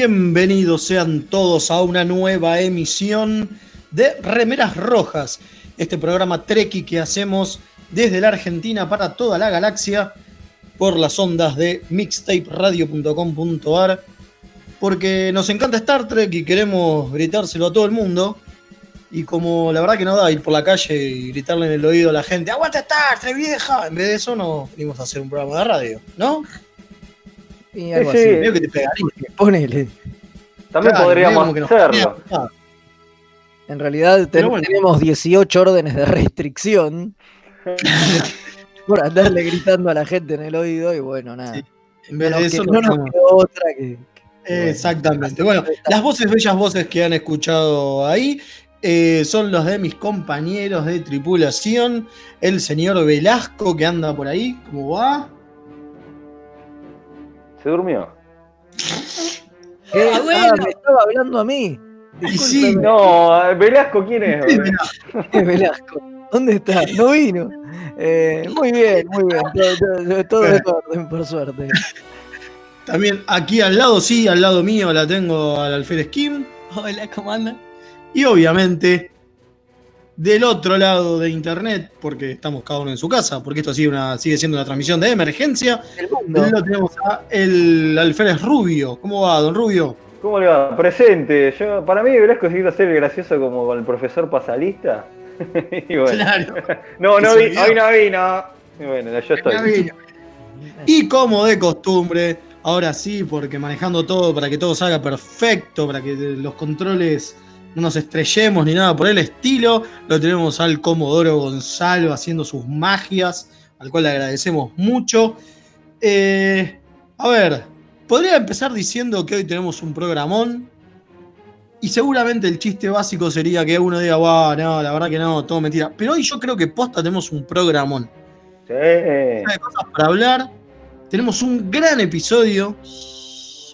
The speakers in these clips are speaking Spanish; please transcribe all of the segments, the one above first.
Bienvenidos sean todos a una nueva emisión de Remeras Rojas, este programa Treki que hacemos desde la Argentina para toda la galaxia por las ondas de mixtaperadio.com.ar porque nos encanta Star Trek y queremos gritárselo a todo el mundo y como la verdad que no da ir por la calle y gritarle en el oído a la gente ¡Aguanta Star Trek vieja! En vez de eso nos venimos a hacer un programa de radio, ¿no? Y algo Sí, así. sí. Medio que te pegaría. Ponele. También Claro, podríamos hacerlo. En realidad ten- Pero bueno. tenemos 18 órdenes de restricción por andarle gritando a la gente en el oído y bueno, nada. Sí. En vez No de nos eso, no nos quedó otra que. que- Exactamente. Bueno, las voces, bellas voces que han escuchado ahí eh, son los de mis compañeros de tripulación. El señor Velasco que anda por ahí. ¿Cómo va? ¿Se durmió? ¿Qué? Ah, bueno. Ah, me estaba hablando a mí. Y sí, No, Velasco, ¿quién es? Sí, Eh, Velasco. ¿Dónde está? No vino. Eh, muy bien, muy bien. Todo, todo- todo en orden, por suerte. También aquí al lado, sí, al lado mío la tengo al alférez Kim. Hola, ¿cómo andan? Y obviamente, del otro lado de internet, porque estamos cada uno en su casa, porque esto sigue, una, sigue siendo una transmisión de emergencia, El mundo. lo tenemos a el alférez Rubio. ¿Cómo va, don Rubio? ¿Cómo le va? Presente. Yo, para mí iba a ser gracioso como con el profesor pasalista. y bueno. Claro. No, no vi, hoy no vino. Y bueno, yo estoy. Y como de costumbre, ahora sí, porque manejando todo para que todo salga perfecto, para que los controles no nos estrellemos ni nada por el estilo, lo tenemos al Comodoro Gonzalo haciendo sus magias, al cual le agradecemos mucho. Eh, a ver, podría empezar diciendo que hoy tenemos un programón. Y seguramente el chiste básico sería que uno diga, wow, no, la verdad que no, todo mentira. Pero hoy yo creo que posta tenemos un programón Sí. de cosas para hablar. Tenemos un gran episodio.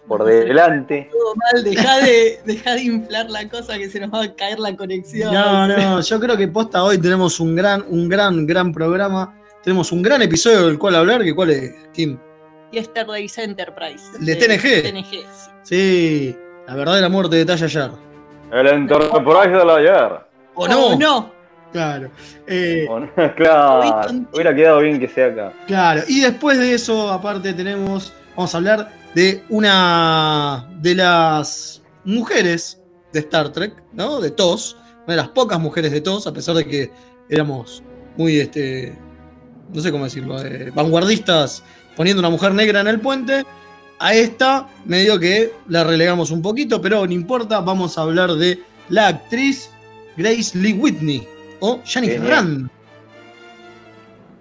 Por delante. Todo mal, deja de, dejá de inflar la cosa que se nos va a caer la conexión. No, no, yo creo que posta hoy tenemos un gran, un gran, gran programa. Tenemos un gran episodio del cual hablar, que cuál es, Kim. Yesterdays Enterprise. ¿El de TNG? TNG, sí. Sí, la verdadera muerte de Talla ayer. El Enterprise de la ayer. ¿O no? Oh, no. Claro. Eh, ¿O? Claro. Hubiera quedado bien que sea acá. Claro, y después de eso, aparte tenemos, vamos a hablar de una de las mujeres de Star Trek, ¿no? De TOS, una de las pocas mujeres de TOS, a pesar de que éramos muy, este, no sé cómo decirlo, eh, vanguardistas poniendo una mujer negra en el puente. A esta medio que la relegamos un poquito, pero no importa, vamos a hablar de la actriz Grace Lee Whitney o Janice. Rand.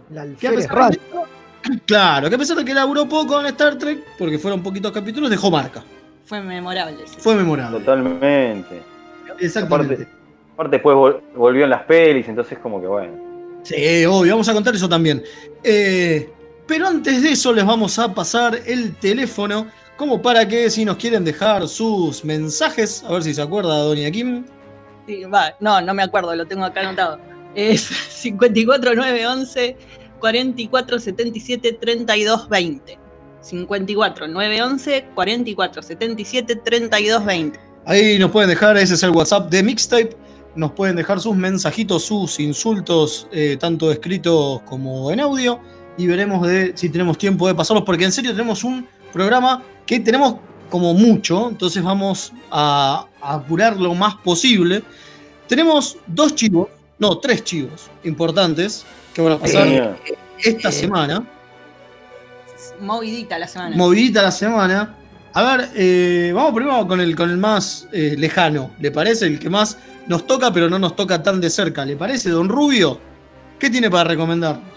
La Que a de. Claro, que a pesar de que laburó poco en Star Trek, porque fueron poquitos capítulos, dejó marca. Fue memorable. sí. Fue memorable. Totalmente. Exactamente. Aparte, aparte después vol- volvió en las pelis, entonces como que bueno. Sí, obvio, vamos a contar eso también. Eh, pero antes de eso les vamos a pasar el teléfono como para que si nos quieren dejar sus mensajes, a ver si se acuerda Doña Kim. Sí, va, no, no me acuerdo, lo tengo acá anotado. Es 54911 4477 3220. 54911 4477 3220. Ahí nos pueden dejar, ese es el WhatsApp de Mixtape. Nos pueden dejar sus mensajitos, sus insultos, eh, tanto escritos como en audio. Y veremos de si tenemos tiempo de pasarlos, porque en serio tenemos un programa que tenemos como mucho, entonces vamos a, a apurar lo más posible. Tenemos dos chivos, no, tres chivos importantes que van a pasar esta eh, semana. Movidita la semana. movidita la semana. A ver, eh, vamos primero con el, con el más eh, lejano, ¿le parece? El que más nos toca, pero no nos toca tan de cerca. ¿Le parece, don Rubio? ¿Qué tiene para recomendarnos?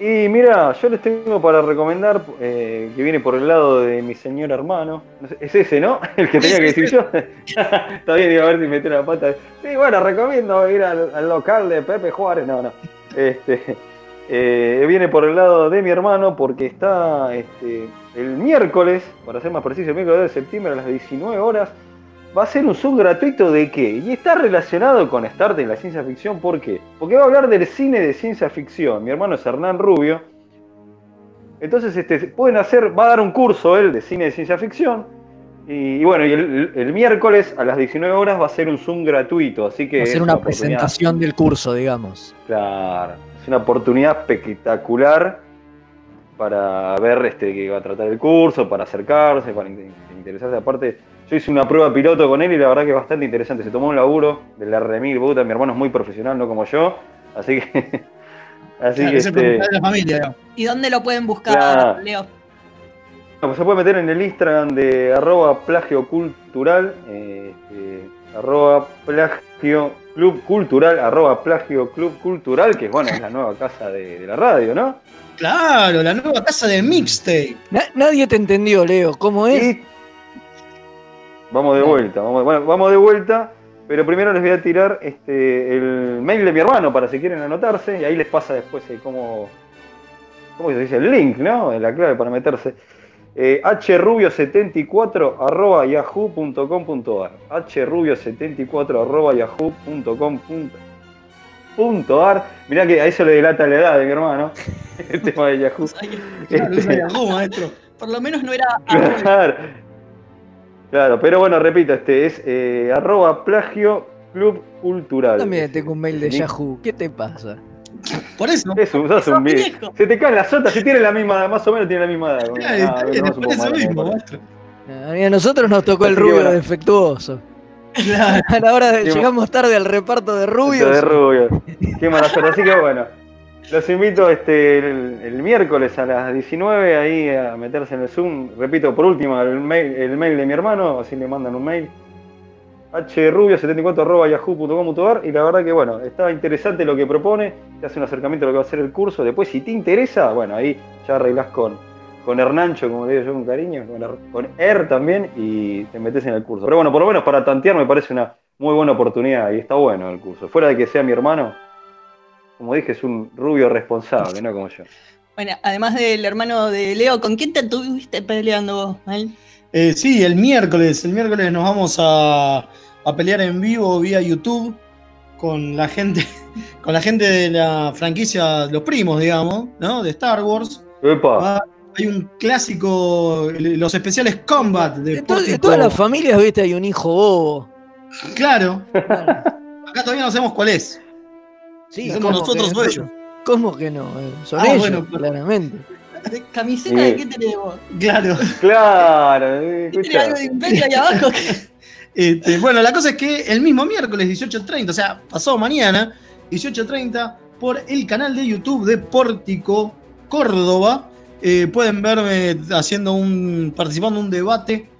Y mira, yo les tengo para recomendar, eh, que viene por el lado de mi señor hermano. Es ese, ¿no? El que tenía que decir yo. Está bien, iba a ver si metí la pata. Sí, bueno, recomiendo ir al, al local de Pepe Juárez. No, no. Este, eh, viene por el lado de mi hermano porque está este, el miércoles, para ser más preciso, el miércoles de septiembre a las 19 horas. Va a ser un sub gratuito de qué? Y está relacionado con Start en la ciencia ficción, ¿por qué? Porque va a hablar del cine de ciencia ficción. Mi hermano es Hernán Rubio. Entonces, este, pueden hacer, va a dar un curso él de cine de ciencia ficción. Y, y bueno, y el, el miércoles a las 19 horas va a ser un Zoom gratuito. Así que Va a ser una presentación del curso, digamos. Claro, es una oportunidad espectacular para ver este que va a tratar el curso, para acercarse, para in- interesarse. Aparte, yo hice una prueba piloto con él y la verdad que es bastante interesante. Se tomó un laburo de la remil puta, mi hermano es muy profesional, no como yo. Así que. así Claro, que este, de la familia, digamos. ¿Y dónde lo pueden buscar, Claro. Leo? Bueno, se puede meter en el Instagram de arroba plagio cultural, eh, este, arroba plagio club cultural, arroba plagio club cultural, que bueno, es la nueva casa de, de la radio, ¿no? Claro, la nueva casa de Mixtape. Na- nadie te entendió, Leo. ¿Cómo es? Y vamos de vuelta, vamos, bueno, vamos de vuelta, pero primero les voy a tirar este, el mail de mi hermano para si quieren anotarse, y ahí les pasa después eh, cómo, cómo se dice el link, ¿no? La clave para meterse. Eh, hrubio74 arroba yahoo.com.ar hrubio74 arroba yahoo.com.ar Mirá que a eso le delata la edad de mi hermano, el tema de Yahoo. Claro, Este, esa Yahoo, maestro. Por lo menos no era. Claro. Claro, pero bueno, repito, este es eh, arroba plagio club cultural. También tengo un mail de Yahoo. ¿Qué te pasa? Por eso. Es un, sos un Sos viejo. viejo. Se te caen las sotas, si tiene la misma, más o menos tiene la misma edad. Claro, Ah, está bien, no, es por eso mal, mismo, me parece. maestro. A nosotros nos tocó el rubio bueno. defectuoso. Claro. A la hora de Sí, llegamos tarde al reparto de rubios. de rubio. Qué mala suerte. Así que bueno, los invito este, el, el miércoles a las 19 ahí a meterse en el Zoom. Repito, por último, el mail, el mail de mi hermano, así le mandan un mail. hrubio74.yahoo.com.ar y la verdad que bueno, está interesante lo que propone, te hace un acercamiento a lo que va a ser el curso. Después, si te interesa, bueno, ahí ya arreglás con, con Hernancho, como digo yo con cariño, con, Er- también, y te metes en el curso. Pero bueno, por lo menos para tantear me parece una muy buena oportunidad y está bueno el curso. Fuera de que sea mi hermano, como dije, es un rubio responsable, no como yo. Bueno, además del hermano de Leo, ¿con quién te estuviste peleando vos, Mal? Sí, el miércoles. El miércoles nos vamos a, a pelear en vivo vía YouTube con la gente, con la gente de la franquicia, los primos, digamos, ¿no? De Star Wars. Epa, Ah, hay un clásico, los especiales Combat de De, to- de Pórtico. todas las familias, viste, hay un hijo bobo. Claro, acá todavía no sabemos cuál es. Sí, somos ¿cómo nosotros que- o ellos. ¿Cómo que no? Eh, Son Ah, ellos, bueno, pero- claramente. ¿De ¿Camiseta de qué tenés vos? Claro. claro, eh, ¿Tenés escucha. algo de imperio ahí abajo? Este, bueno, la cosa es que el mismo miércoles 18.30, o sea, pasado mañana, 18.30, por el canal de YouTube de Pórtico Córdoba, eh, pueden verme haciendo un. participando en un debate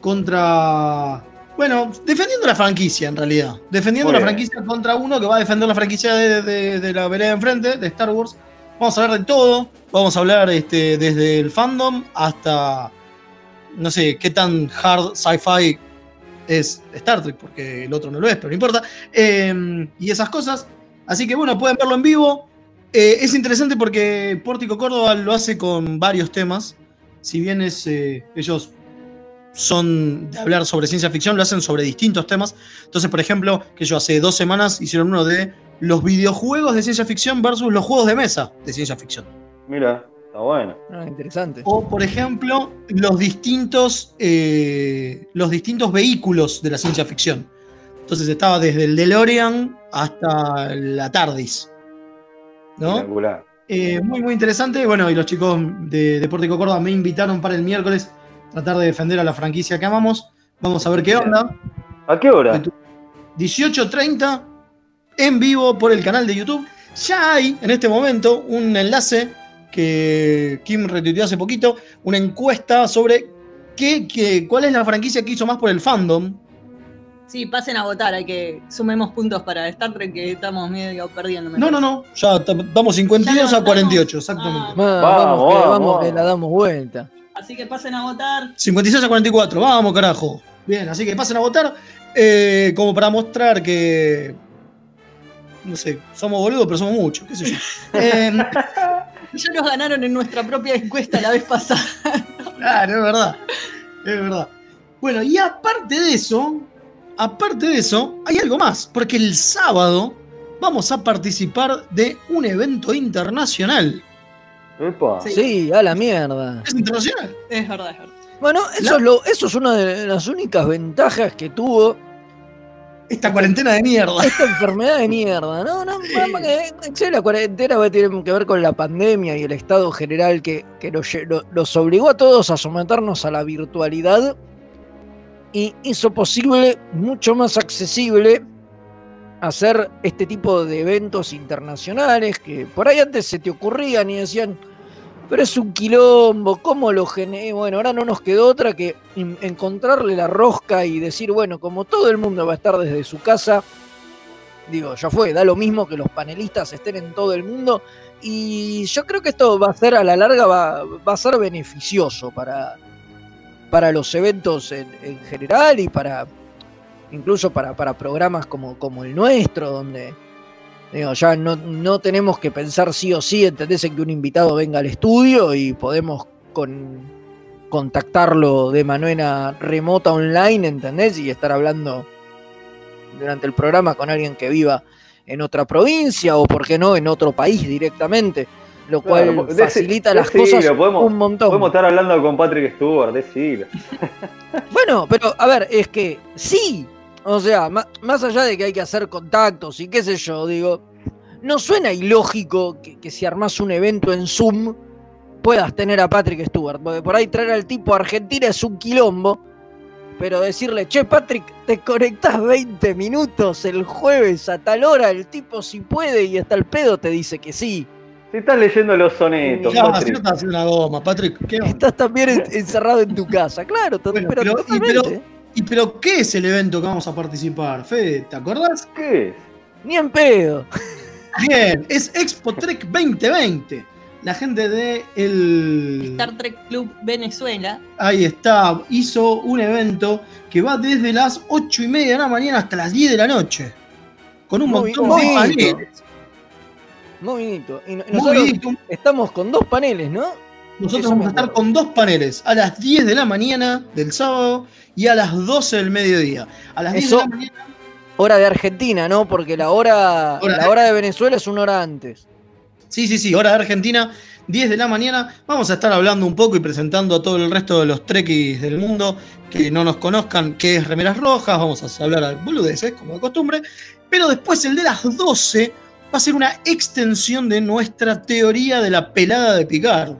contra. Bueno, defendiendo la franquicia en realidad. Defendiendo Muy la bien. franquicia contra uno que va a defender la franquicia de, de- de la vereda de enfrente, de Star Wars. Vamos a hablar de todo. Vamos a hablar este, desde el fandom hasta. No sé qué tan hard sci-fi es Star Trek, porque el otro no lo es, pero no importa. Eh, y esas cosas. Así que bueno, pueden verlo en vivo. Eh, es interesante porque Pórtico Córdoba lo hace con varios temas. Si bien es, eh, ellos son de hablar sobre ciencia ficción, lo hacen sobre distintos temas. Entonces, por ejemplo, que yo hace dos semanas hicieron uno de los videojuegos de ciencia ficción versus los juegos de mesa de ciencia ficción. Mira, está bueno. Ah, interesante. O, por ejemplo, los distintos, eh, los distintos vehículos de la ciencia ficción. Entonces estaba desde el DeLorean hasta la TARDIS. ¿No? Espectacular. Eh, muy, muy interesante. Bueno, y los chicos de Deportivo Córdoba me invitaron para el miércoles tratar de defender a la franquicia que amamos. Vamos a ver qué onda. ¿A qué hora? 18.30 en vivo por el canal de YouTube. Ya hay en este momento un enlace que Kim retuiteó hace poquito, una encuesta sobre qué, qué- cuál es la franquicia que hizo más por el fandom. Sí, pasen a votar, hay que sumemos puntos para Star Trek que estamos medio perdiendo. No, no, no, ya vamos 52 Ya a levantamos. 48, exactamente. Ah. Va- Vamos, vamos, que, vamos, vamos, que la damos vuelta. Así que pasen a votar. 56 a 44, vamos carajo. Bien, así que pasen a votar eh, como para mostrar que, no sé, somos boludos, pero somos muchos, qué sé yo. Eh, Ya nos ganaron en nuestra propia encuesta la vez pasada. Claro, es verdad. Es verdad. Bueno, y aparte de eso, aparte de eso, hay algo más, porque el sábado vamos a participar de un evento internacional. Epa. Sí. Sí, a la mierda. ¿Es internacional? Es verdad, es verdad. Bueno, eso, es lo, eso es una de las únicas ventajas que tuvo Esta cuarentena de mierda. esta enfermedad de mierda. No, no, que- la cuarentena va a tener que ver con la pandemia y el estado general que, que nos, lle- lo- los obligó a todos a someternos a la virtualidad y hizo posible mucho más accesible hacer este tipo de eventos internacionales que por ahí antes se te ocurrían y decían, pero es un quilombo, ¿cómo lo generé? Bueno, ahora no nos quedó otra que en- encontrarle la rosca y decir, bueno, como todo el mundo va a estar desde su casa, digo, ya fue, da lo mismo que los panelistas estén en todo el mundo. Y yo creo que esto va a ser a la larga, va, va a ser beneficioso para, para los eventos en, en general y para incluso para, para programas como, como el nuestro, donde digo, ya no, no tenemos que pensar sí o sí, entendés, en que un invitado venga al estudio y podemos con, contactarlo de manera remota online, ¿entendés? Y estar hablando durante el programa con alguien que viva en otra provincia o, por qué no, en otro país directamente, lo cual Claro, facilita las decilo, cosas podemos- un montón. Podemos estar hablando con Patrick Stewart, decilo. Bueno, pero a ver, es que sí. O sea, ma- más allá de que hay que hacer contactos y qué sé yo, digo, no suena ilógico que, que si armás un evento en Zoom puedas tener a Patrick Stewart. Porque por ahí traer al tipo a Argentina es un quilombo. Pero decirle, che, Patrick, te conectás 20 minutos el jueves a tal hora, el tipo si puede y hasta el pedo te dice que sí. Si estás leyendo los sonetos, Ya, si Patrick. no estás haciendo una goma, Patrick. ¿qué onda? Estás también en- encerrado en tu casa. Claro, Bueno, pero, pero- y pero- ¿Y pero qué es el evento que vamos a participar, Fede? ¿Te acordás? ¿Qué es? Ni en pedo. Bien, es Expo Trek 2020. La gente de el. Star Trek Club Venezuela. Ahí está, hizo un evento que va desde las 8 y media de la mañana hasta las 10 de la noche. Con un Muy- montón de paneles. Muy bonito. Y Muy nosotros bonito. estamos con dos paneles, ¿no? Nosotros vamos a estar con dos paneles, a las 10 de la mañana del sábado y a las 12 del mediodía. A las 10 Eso- de la mañana. Hora de Argentina, ¿no? Porque la hora, Hora la de- hora de Venezuela es una hora antes. Sí, sí, sí, hora de Argentina, 10 de la mañana. Vamos a estar hablando un poco y presentando a todo el resto de los trekkies del mundo que no nos conozcan qué es Remeras Rojas. Vamos a hablar a boludeces, como de costumbre. Pero después el de las 12 va a ser una extensión de nuestra teoría de la pelada de Picard.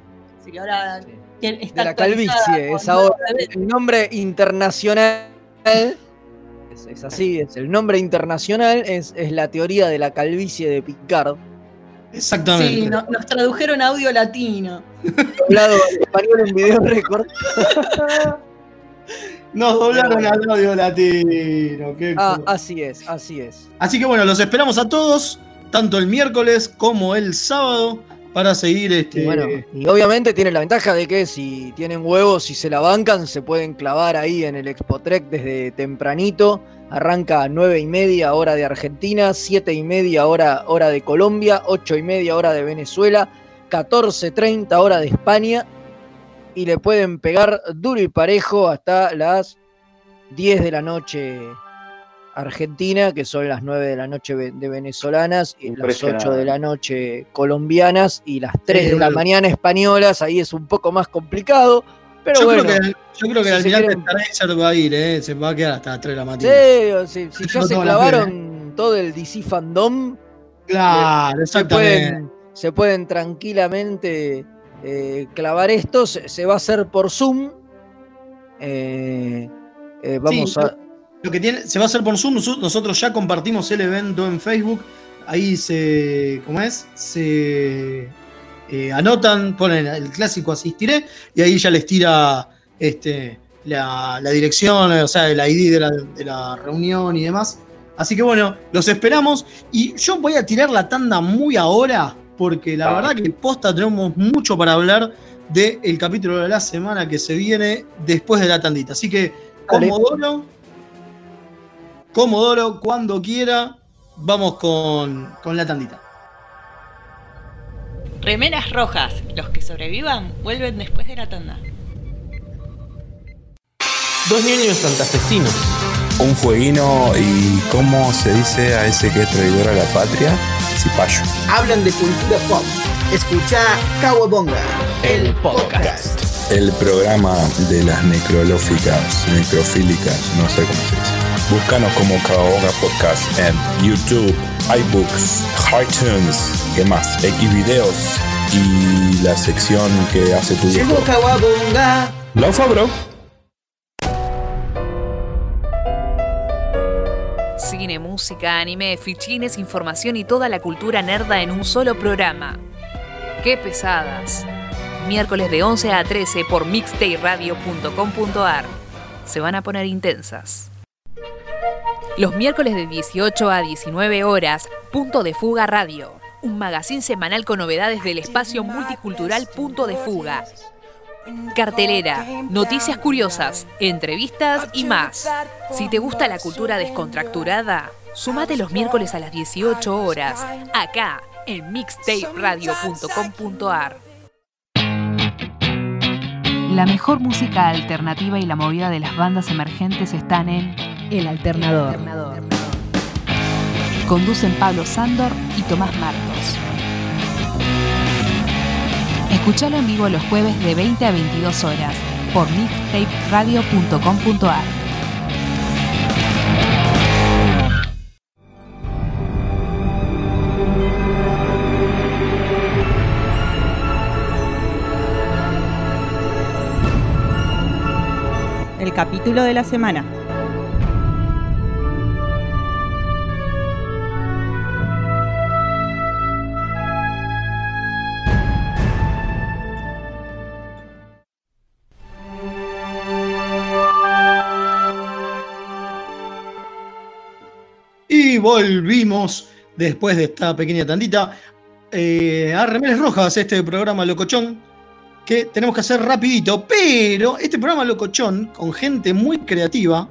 Que ahora está De la calvicie, es ahora. El nombre internacional. Es, es así, es el nombre internacional es, es la teoría de la calvicie de Picard. Exactamente. Sí, no- nos tradujeron audio latino. Hablado en español en video récord. Nos doblaron al audio latino. qué Ah, así es, así es. Así que bueno, los esperamos a todos, tanto el miércoles como el sábado, para seguir este. Bueno, y obviamente tiene la ventaja de que si tienen huevos y se la bancan, se pueden clavar ahí en el Expotrek desde tempranito. Arranca a 9 y media hora de Argentina, 7 y media hora, hora de Colombia, 8 y media hora de Venezuela, 14.30 hora de España. Y le pueden pegar duro y parejo hasta las 10 de la noche Argentina, que son las 9 de la noche de venezolanas, y las 8 de la noche colombianas y las 3 de la mañana españolas, ahí es un poco más complicado. Pero yo, bueno, creo que, yo creo que al final quieren... va a ir, ¿eh? se va a quedar hasta las 3 de la mañana. Sí, si, ya se clavaron todo el DC Fandom, claro, eh, se, pueden, se pueden tranquilamente eh, clavar esto, se, va a hacer por Zoom. Eh, vamos a lo que tiene, se va a hacer por Zoom. Nosotros ya compartimos el evento en Facebook. Ahí se. ¿Cómo es? Se eh, anotan, ponen el clásico asistiré y ahí ya les tira este, la, dirección, o sea, el ID de la, de la, reunión y demás. Así que bueno, los esperamos. Y yo voy a tirar la tanda muy ahora, porque la verdad que posta tenemos mucho para hablar del capítulo de la semana que se viene después de la tandita. Así que, Comodoro, Comodoro, cuando quiera, vamos con, la tandita. Remeras rojas, los que sobrevivan vuelven después de la tanda. Dos niños santafesinos. Un fueguino y ¿cómo se dice a ese que es traidor a la patria? Cipayo. Hablan de cultura pop. Escucha Kawabonga, el podcast. El programa de las necrolóficas, necrofílicas, no sé cómo se dice. Búscanos como Kawabonga Podcast en YouTube, iBooks, iTunes, ¿qué más? X videos y la sección que hace tu Llegó Kawabonga. Laufa, bro. Cine, música, anime, fichines, información y toda la cultura nerda en un solo programa. ¡Qué pesadas! Miércoles de 11 a 13 por mixtayradio.com.ar. Se van a poner intensas. Los miércoles de 18 a 19 horas, Punto de Fuga Radio, un magazín semanal con novedades del espacio multicultural Punto de Fuga. Cartelera, noticias curiosas, entrevistas y más. Si te gusta la cultura descontracturada, sumate los miércoles a las 18 horas, acá en mixtaperadio.com.ar. La mejor música alternativa y la movida de las bandas emergentes están en el Alternador. Conducen Pablo Sándor y Tomás Marcos. Escuchalo en vivo los jueves de 20 a 22 horas por mixtaperadio.com.ar. Capítulo de la semana. Volvimos después de esta pequeña tandita eh, a Remenes Rojas, este programa Locochón, que tenemos que hacer rapidito, pero este programa Locochón, con gente muy creativa,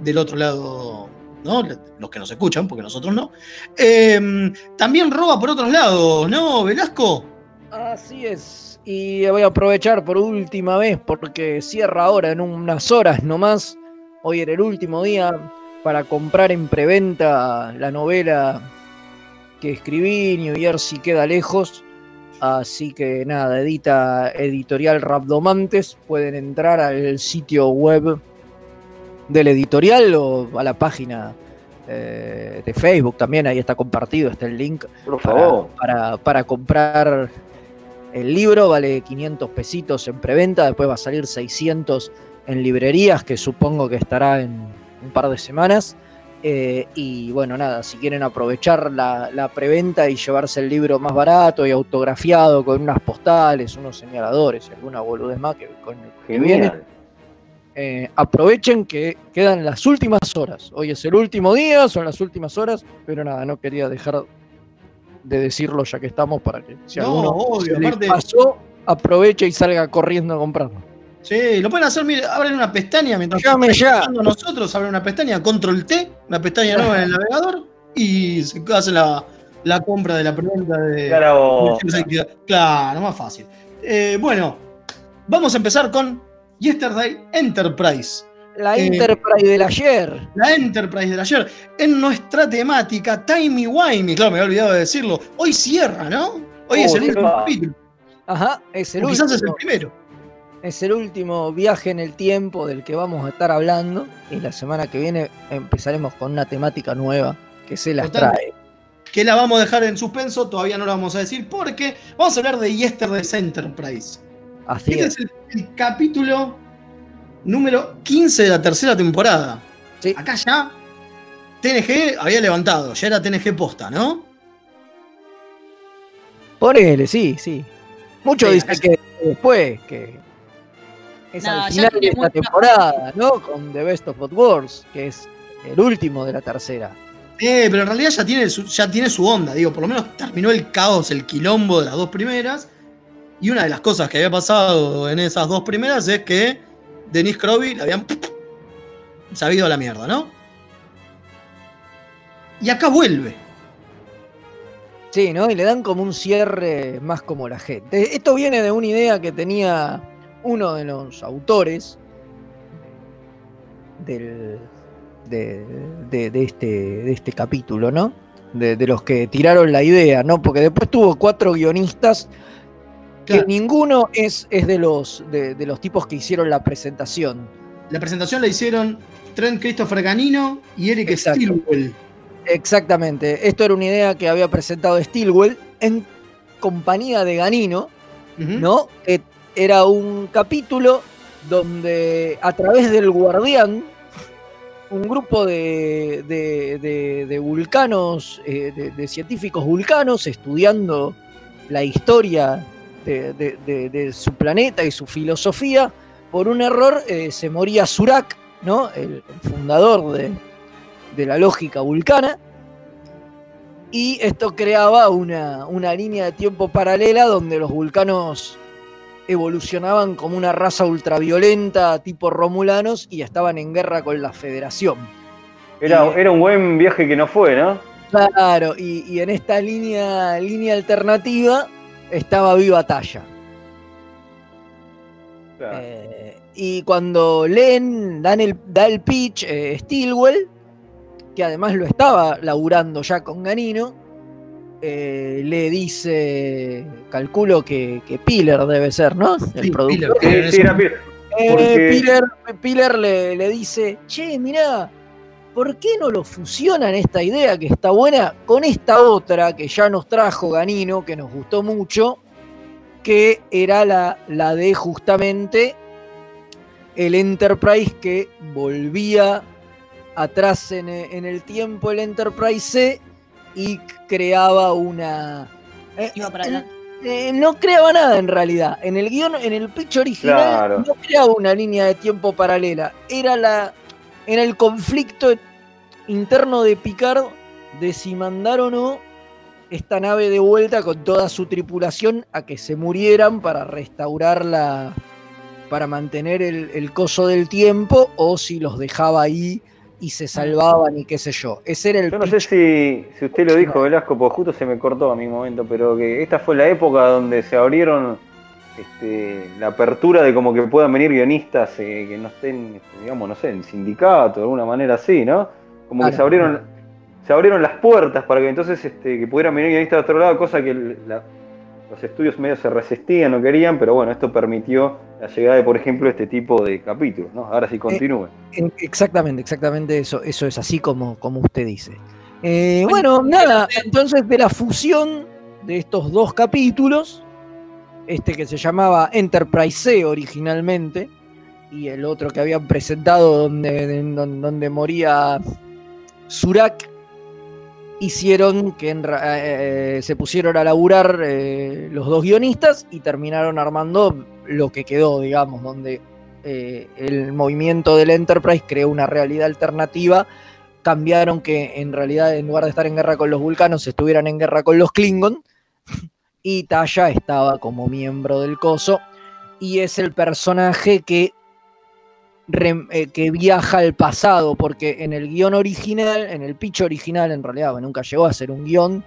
del otro lado, ¿no? Los que nos escuchan, porque nosotros no, em, también roba por otros lados, ¿no, Velasco? Así es. Y voy a aprovechar por última vez, porque cierra ahora en unas horas nomás. Hoy era el último día para comprar en preventa la novela que escribí, New Jersey queda lejos. Así que nada, edita editorial Rabdomantes. Pueden entrar al sitio web del editorial o a la página eh, de Facebook también. Ahí está compartido, está el link. Por favor. Para, para, comprar el libro. Vale 500 pesitos en preventa. Después va a salir 600 en librerías, que supongo que estará en, un par de semanas. Eh, y bueno, nada, si quieren aprovechar la, preventa y llevarse el libro más barato y autografiado con unas postales, unos señaladores y alguna boludez más que, con, que viene, eh, aprovechen que quedan las últimas horas. Hoy es el último día, son las últimas horas, pero nada, no quería dejar de decirlo ya que estamos para que si No, alguno obvio, se le aparte- pasó, aproveche y salga corriendo a comprarlo. Sí, lo pueden hacer, mire, abren una pestaña mientras Llame ya. nosotros, abren una pestaña, control T, una pestaña nueva en el navegador y se hace la, la compra de la preventa de. Claro. Claro, más fácil. Eh, bueno, vamos a empezar con Yesterday Enterprise. La Eh, Enterprise del ayer. La Enterprise del ayer. En nuestra temática, Timey Wimey, claro, me había olvidado de decirlo. Hoy cierra, ¿no? Hoy Oh, es el sí, último capítulo. Ajá, es el O quizás es el último. primero. Es el último viaje en el tiempo del que vamos a estar hablando. Y la semana que viene empezaremos con una temática nueva que se las Total. trae. Que la vamos a dejar en suspenso, todavía no la vamos a decir, porque vamos a hablar de Yesterday's Enterprise. Así Este es. es el, el capítulo número 15 de la tercera temporada. Sí. Acá ya TNG había levantado, ya era TNG posta, ¿no? Ponele, sí, sí. Muchos Sí, dicen que después, que es No, al final de esta temporada, ¿no? Con The Best of Both Worlds, que es el último de la tercera. Eh, pero en realidad ya tiene, su, ya tiene su onda, digo, por lo menos terminó el caos, el quilombo de las dos primeras. Y una de las cosas que había pasado en esas dos primeras es que Denise Crowley la habían sabido a la mierda, ¿no? Y acá vuelve. Sí, ¿no? Y le dan como un cierre más como la gente. Esto viene de una idea que tenía uno de los autores del, de, de- de este, de este capítulo, ¿no? De, de los que tiraron la idea, ¿no? Porque después tuvo cuatro guionistas que Claro. ninguno es, es de, los, de, de los tipos que hicieron la presentación. La presentación la hicieron Trent Christopher Ganino y Eric Exacto. Stilwell. Exactamente. Esto era una idea que había presentado Stilwell en compañía de Ganino. ¿no? Que era un capítulo donde a través del guardián, un grupo de, vulcanos, eh, de, científicos vulcanos, estudiando la historia de, su planeta y su filosofía, por un error eh, se moría Surak, ¿no? el, fundador de, de la lógica vulcana. Y esto creaba una, una línea de tiempo paralela donde los vulcanos evolucionaban como una raza ultraviolenta tipo romulanos y estaban en guerra con la Federación. Era, era un buen viaje que no fue, ¿no? Claro, y, y en esta línea, línea alternativa estaba Viva Talla. Claro. Eh, y cuando leen, dan el, da el pitch eh, Stilwell, que además lo estaba laburando ya con Ganino, eh, le dice, calculo que, que Piller debe ser, ¿no? El Sí, productor. Piller. Sí, sí, era Piller. Eh, Porque- Piller, Piller le, le dice, che, mirá, ¿por qué no lo fusionan esta idea que está buena con esta otra que ya nos trajo Ganino, que nos gustó mucho, que era la, la de justamente el Enterprise que volvía atrás en, en el tiempo, el Enterprise C, y creaba una... eh, Iba para el- adelante. eh, no creaba nada en realidad. En el guion, en el pitch original, Claro. no creaba una línea de tiempo paralela. Era la. Era el conflicto interno de Picard de si mandar o no esta nave de vuelta con toda su tripulación a que se murieran para restaurarla. para mantener el, el coso del tiempo, o si los dejaba ahí y se salvaban y qué sé yo. Ese era el Yo no sé si, si usted lo dijo, Velasco, porque justo se me cortó a mi momento, pero que esta fue la época donde se abrieron este, la apertura de como que puedan venir guionistas eh, que no estén, este, digamos, no sé, en sindicato, de alguna manera así, ¿no? Como que se abrieron, se abrieron las puertas para que entonces este, que pudieran venir guionistas de otro lado, cosa que la- los estudios medio se resistían, no querían, pero bueno, esto permitió la llegada de, por ejemplo, este tipo de capítulos, ¿no? Ahora sí continúe. En- Exactamente, exactamente eso, eso es así como, como usted dice. Eh, bueno, nada, entonces de la fusión de estos dos capítulos, este que se llamaba Enterprise C originalmente, y el otro que habían presentado donde, de- don- donde moría Surak, hicieron que en ra- eh, se pusieron a laburar eh, los dos guionistas y terminaron armando lo que quedó, digamos, donde eh, el movimiento del Enterprise creó una realidad alternativa cambiaron que en realidad en lugar de estar en guerra con los vulcanos estuvieran en guerra con los Klingon. Y Taya estaba como miembro del coso y es el personaje que, rem- eh, que viaja al pasado, porque en el guion original, en el pitch original en realidad, bueno, nunca llegó a ser un guion,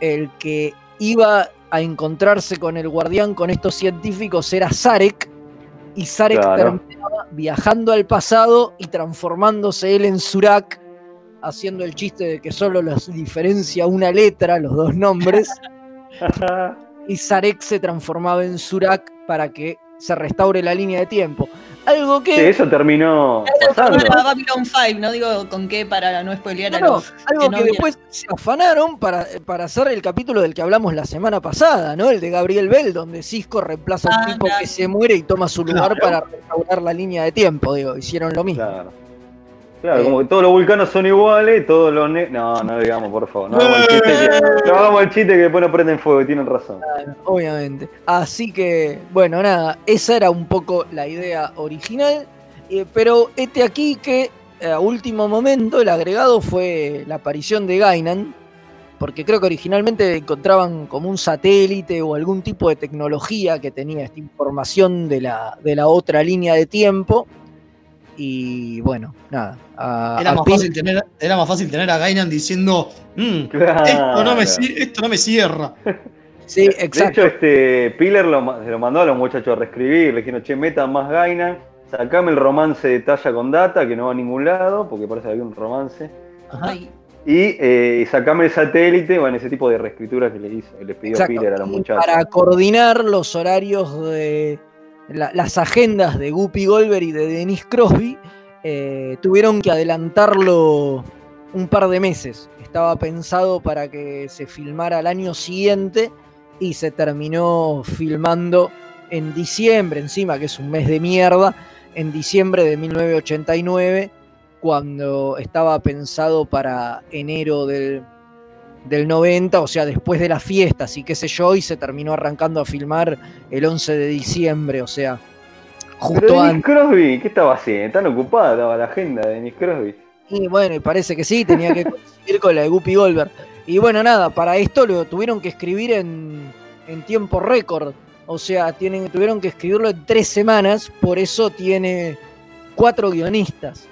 el que iba a encontrarse con el guardián, con estos científicos, era Sarek, y Claro. terminaba viajando al pasado y transformándose él en Surak, haciendo el chiste de que solo los diferencia una letra, los dos nombres, y Sarek se transformaba en Surak para que se restaure la línea de tiempo. Algo Sí, que, eso terminó pasando. Babylon 5, no digo con qué para no spoilear a no, los algo que no que después se afanaron para, para hacer el capítulo del que hablamos la semana pasada, ¿no? El de Gabriel Bell, donde Cisco reemplaza a un Ah, tipo claro. que se muere y toma su lugar Claro. para restaurar la línea de tiempo, digo, hicieron lo mismo. Claro. Claro, como que todos los vulcanos son iguales, todos los ne- No, no digamos, por favor. No hagamos el chiste que, no hagamos el chiste que después no prenden fuego, tienen razón. obviamente. Así que, bueno, nada, esa era un poco la idea original, eh, pero este aquí que eh, a último momento el agregado fue la aparición de Gainan, porque creo que originalmente encontraban como un satélite o algún tipo de tecnología que tenía esta información de la, de la otra línea de tiempo. Y bueno, nada. a- Era más, Pin- fácil tener, era más fácil tener a Gainan diciendo, "Mm, Claro. esto, no me, esto no me cierra. Sí, De exacto. hecho, este Piller lo, se lo mandó a los muchachos a reescribir. Le dijeron, che, metan más Gainan, sacame el romance de Talla con Data, que no va a ningún lado, porque parece que había un romance. Ay, Y, eh, sacame el satélite, bueno, ese tipo de reescritura que le hizo, que les pidió Exacto, Piller a los y muchachos. Para coordinar los horarios de la- las agendas de Guppy Goldberg y de Dennis Crosby, eh, tuvieron que adelantarlo un par de meses. Estaba pensado para que se filmara al año siguiente y se terminó filmando en diciembre, encima que es un mes de mierda, en diciembre de 1989, cuando estaba pensado para enero del, del 90, o sea, después de las fiestas y qué sé yo, y se terminó arrancando a filmar el 11 de diciembre, o sea, Pero justo Dennis antes. Crosby, ¿qué estaba haciendo? Tan ocupada estaba la agenda de Dennis Crosby. Y bueno, y parece que sí, tenía que coincidir con la de Guppy Goldberg. Y bueno, nada, para esto lo tuvieron que escribir en, en tiempo récord. O sea, tienen, tuvieron que escribirlo en tres semanas, por eso tiene cuatro guionistas.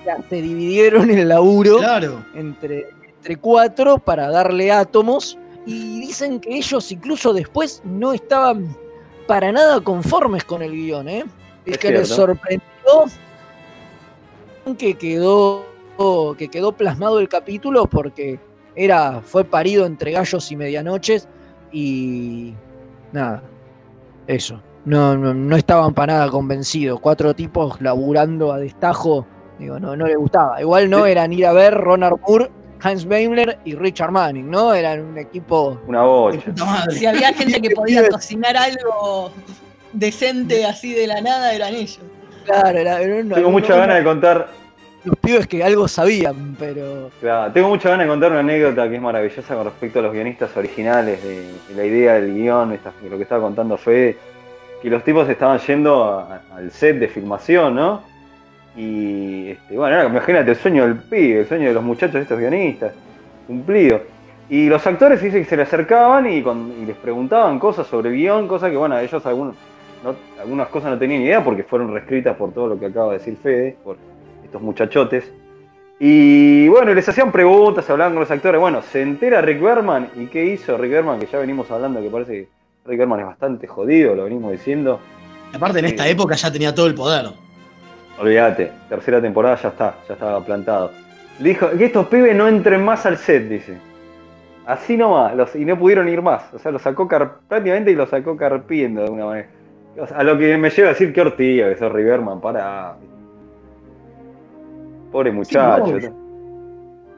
O sea, se dividieron el laburo Claro. entre, entre cuatro para darle átomos. Y dicen que ellos incluso después no estaban para nada conformes con el guion, ¿eh? Es Es que les sorprendió que quedó, que quedó plasmado el capítulo porque era, fue parido entre gallos y medianoches y nada, eso. No, no, no estaban para nada convencidos. Cuatro tipos laburando a destajo. Digo, no, no les gustaba. Igual no eran ir a ver Ronald Moore, Hans Beimler y Richard Manning, ¿no? Eran un equipo. Una bocha. si había gente que podía cocinar algo decente así de la nada, eran ellos. Claro, era, era una- Tengo muchas una- ganas de contar, Los pibes que algo sabían, pero. claro, tengo muchas ganas de contar una anécdota que es maravillosa con respecto a los guionistas originales, de, de la idea del guion, esta- de lo que estaba contando Fede, que los tipos estaban yendo a- a- al set de filmación, ¿no? Y este, bueno, era, imagínate el sueño del pibe, el sueño de los muchachos estos guionistas, cumplido. Y los actores dicen que se le acercaban y, con- y les preguntaban cosas sobre el guion, cosas que, bueno, ellos no- algunas cosas no tenían idea porque fueron reescritas por todo lo que acaba de decir Fede, por estos muchachotes. Y bueno, les hacían preguntas, hablaban con los actores. Bueno, se entera Rick Berman y qué hizo Rick Berman, que ya venimos hablando, que parece que Rick Berman es bastante jodido, lo venimos diciendo. Aparte, en esta Sí. época ya tenía todo el poder. Olvídate, tercera temporada ya está, ya estaba plantado. Le dijo que estos pibes no entren más al set, dice. Así nomás, los, y no pudieron ir más. O sea, lo sacó car- prácticamente y lo sacó carpiendo de alguna manera. O sea, a lo que me lleva a decir que Ortiga, que sos Riverman, para. Pobre muchacho.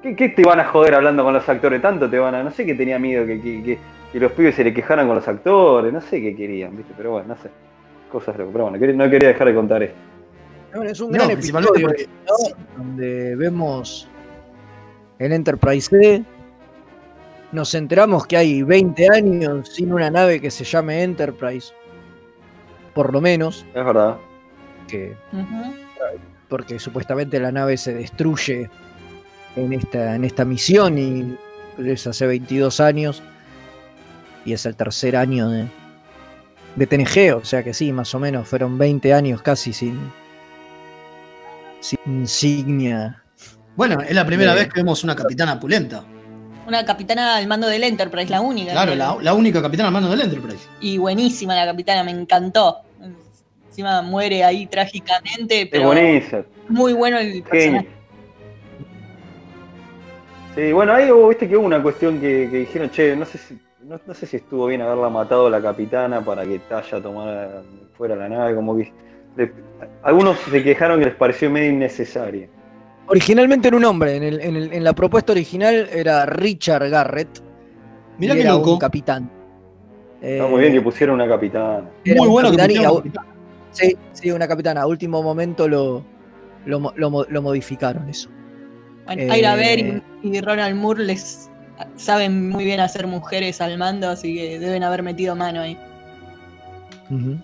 ¿Qué, qué te van a joder hablando con los actores? Tanto te van a. No sé qué tenía miedo que, que, que- que los pibes se le quejaran con los actores, no sé qué querían, ¿viste? Pero bueno, no sé. Cosas locas. Pero bueno, no quería dejar de contar esto. Es un No, gran episodio, porque. ¿no? donde vemos el Enterprise C. Nos enteramos que hay 20 años sin una nave que se llame Enterprise. Por lo menos. Es verdad. Que porque supuestamente la nave se destruye en esta, en esta misión y es hace 22 años y es el tercer año de, de TNG, o sea que sí, más o menos, fueron 20 años casi sin insignia. Bueno, es la primera vez que vemos una capitana pulenta. Una capitana al mando del Enterprise, la única. Claro, la, la única capitana al mando del Enterprise. Y buenísima la capitana, me encantó. Encima muere ahí trágicamente, pero muy bueno el personaje. Sí, bueno, ahí hubo, viste que hubo una cuestión que, que dijeron, che, no sé si no, no sé si estuvo bien haberla matado a la capitana para que Talla tomara fuera la nave, como que algunos se quejaron que les pareció medio innecesaria. Originalmente era un hombre, en, el- en el- en la propuesta original era Richard Garrett. Mirá era loco. un capitán. Está Eh, muy bien que pusieron una capitana. era Muy bueno que capitán y pusieron a- una capitana. Sí, sí, una capitana. A último momento lo, lo, mo- lo mo- lo modificaron eso. Bueno, Eh, Behr y, y Ronald Moore les saben muy bien hacer mujeres al mando, así que deben haber metido mano ahí. Ujú.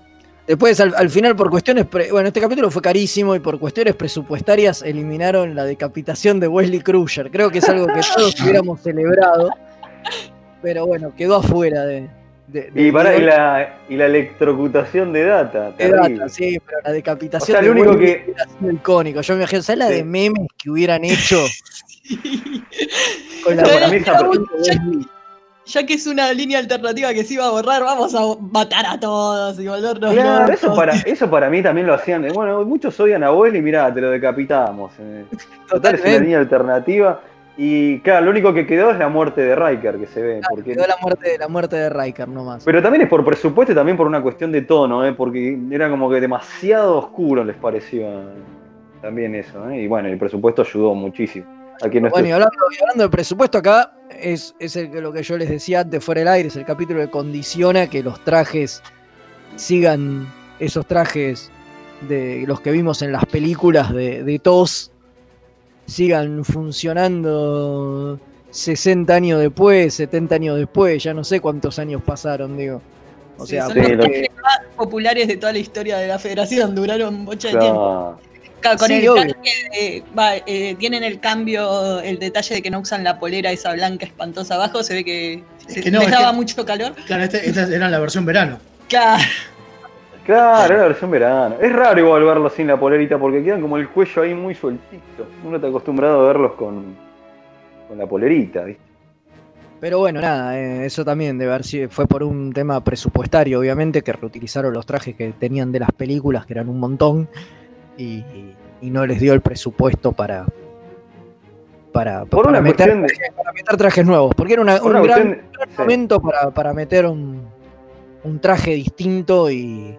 Después, al, al final, por cuestiones. pre- bueno, este capítulo fue carísimo y por cuestiones presupuestarias eliminaron la decapitación de Wesley Crusher. Creo que es algo que todos hubiéramos celebrado. Pero bueno, quedó afuera de. de- Y, para, y, la, y la electrocutación de data. De terrible. data, sí, pero la decapitación O sea, de lo único Wesley que- sido icónico. Yo me imagino, ¿sabes la Sí. de memes que hubieran hecho? Con la para mí Ya que es una línea alternativa que se iba a borrar, vamos a matar a todos y volvernos Claro, locos. eso para, eso para mí también lo hacían. de, Bueno, muchos odian a Wesley, mirá, te lo decapitamos. eh. Total, es una línea alternativa. Y claro, lo único que quedó es la muerte de Riker que se ve. Porque... Quedó la muerte, la muerte de Riker nomás. Pero también es por presupuesto y también por una cuestión de tono, ¿eh? porque era como que demasiado oscuro les pareció también eso. ¿eh? Y bueno, el presupuesto ayudó muchísimo. No Bueno, y hablando, y hablando de presupuesto acá, es, es el, que- lo que yo les decía antes fuera del aire, es el capítulo que condiciona que los trajes sigan esos trajes de los que vimos en las películas de, de TOS, sigan funcionando 60 años después, 70 años después, ya no sé cuántos años pasaron, digo. O Sí, sea, son Sí, los lo trajes más populares de toda la historia de la federación, duraron mucho de tiempo. Con Sí, el de- va, eh, tienen el cambio, el detalle de que no usan la polera esa blanca espantosa abajo, se ve que, se- que no, les es daba que- mucho calor. Claro, este- esta era la versión verano. Claro, Claro, era la versión verano. Es raro igual verlos sin la polerita porque quedan como el cuello ahí muy sueltito. Uno está acostumbrado a verlos con, con la polerita, ¿viste? Pero bueno, nada, eh, eso también debe haber sido, fue por un tema presupuestario, obviamente, que reutilizaron los trajes que tenían de las películas, que eran un montón, y, y no les dio el presupuesto para para, Por para una meter, de- para meter trajes nuevos, porque era una- un una gran, cuestión- gran sí. momento para, para meter un, un traje distinto y,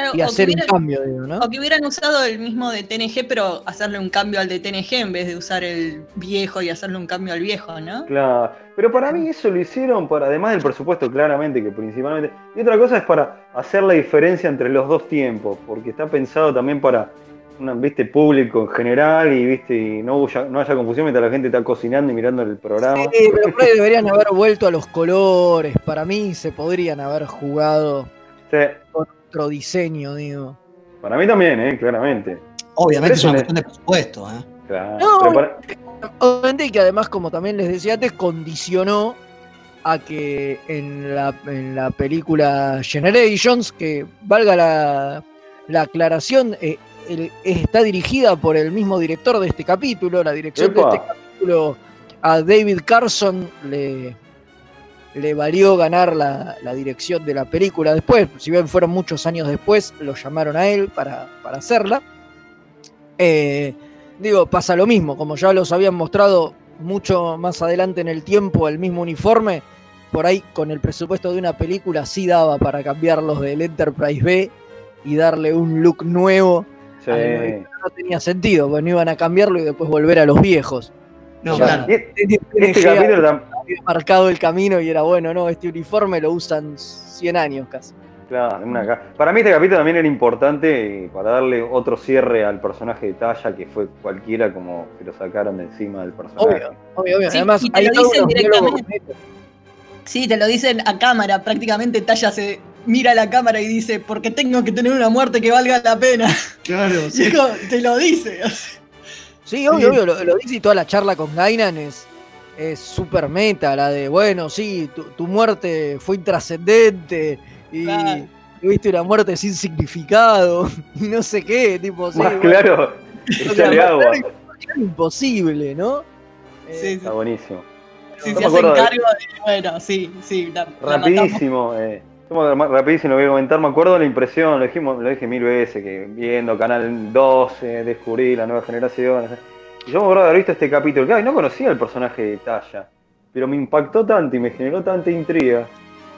claro, y o, que hacer un hubieran, cambio, digo, ¿no? o que hubieran usado el mismo de TNG, pero hacerle un cambio al de TNG en vez de usar el viejo y hacerle un cambio al viejo, ¿no? Claro, pero para mí eso lo hicieron para, además del presupuesto, claramente, que principalmente. Y otra cosa es para hacer la diferencia entre los dos tiempos, porque está pensado también para un viste público en general y viste y no haya confusión mientras la gente está cocinando y mirando el programa. Sí, pero por ahí deberían haber vuelto a los colores, para mí se podrían haber jugado Sí, otro diseño, digo. para mí también, eh, claramente. Obviamente es una cuestión de presupuesto. ¿eh? Claro, No, pero para- Obviamente y que además, como también les decía antes, condicionó a que en la, en la película Generations, que valga la, la aclaración, eh, el- está dirigida por el mismo director de este capítulo, la dirección Epa. de este capítulo a David Carson le, le valió ganar la, la dirección de la película después, si bien fueron muchos años después, lo llamaron a él para, para hacerla. Eh, digo, pasa lo mismo, como ya los habían mostrado mucho más adelante en el tiempo, el mismo uniforme, por ahí con el presupuesto de una película sí daba para cambiarlos del Enterprise B y darle un look nuevo. sí. al- No tenía sentido, porque no iban a cambiarlo y después volver a los viejos. No, claro. Este capítulo había marcado el camino y era bueno, no, este uniforme lo usan 100 años casi. Claro, una ca- para mí este capítulo también era importante eh, para darle otro cierre al personaje de Talla, que fue cualquiera como que lo sacaron de encima del personaje. Obvio, obvio, obvio. Sí, Además, y te lo dicen directamente. Sí, te lo dicen a cámara, prácticamente Talla se mira a la cámara y dice, porque tengo que tener una muerte que valga la pena. Claro, como, te lo dice. Sí, obvio, obvio, lo, lo dice y toda la charla con Gainan es es súper meta, la de, bueno, sí, tu, tu muerte fue intrascendente y Claro. tuviste una muerte sin significado y no sé qué, tipo, sí, Más bueno, claro, échale agua. imposible, ¿no? Eh, Sí, sí, Está buenísimo. sí, Yo se hacen cargo de, bueno, sí, sí, la, la. Rapidísimo, eh, yo me- rapidísimo lo voy a comentar, me acuerdo de la impresión, lo, dijimos, lo dije mil veces, que viendo Canal 12, descubrí la nueva generación. Yo me acuerdo de haber visto este capítulo, claro, y no conocía el personaje de Talla, pero me impactó tanto y me generó tanta intriga.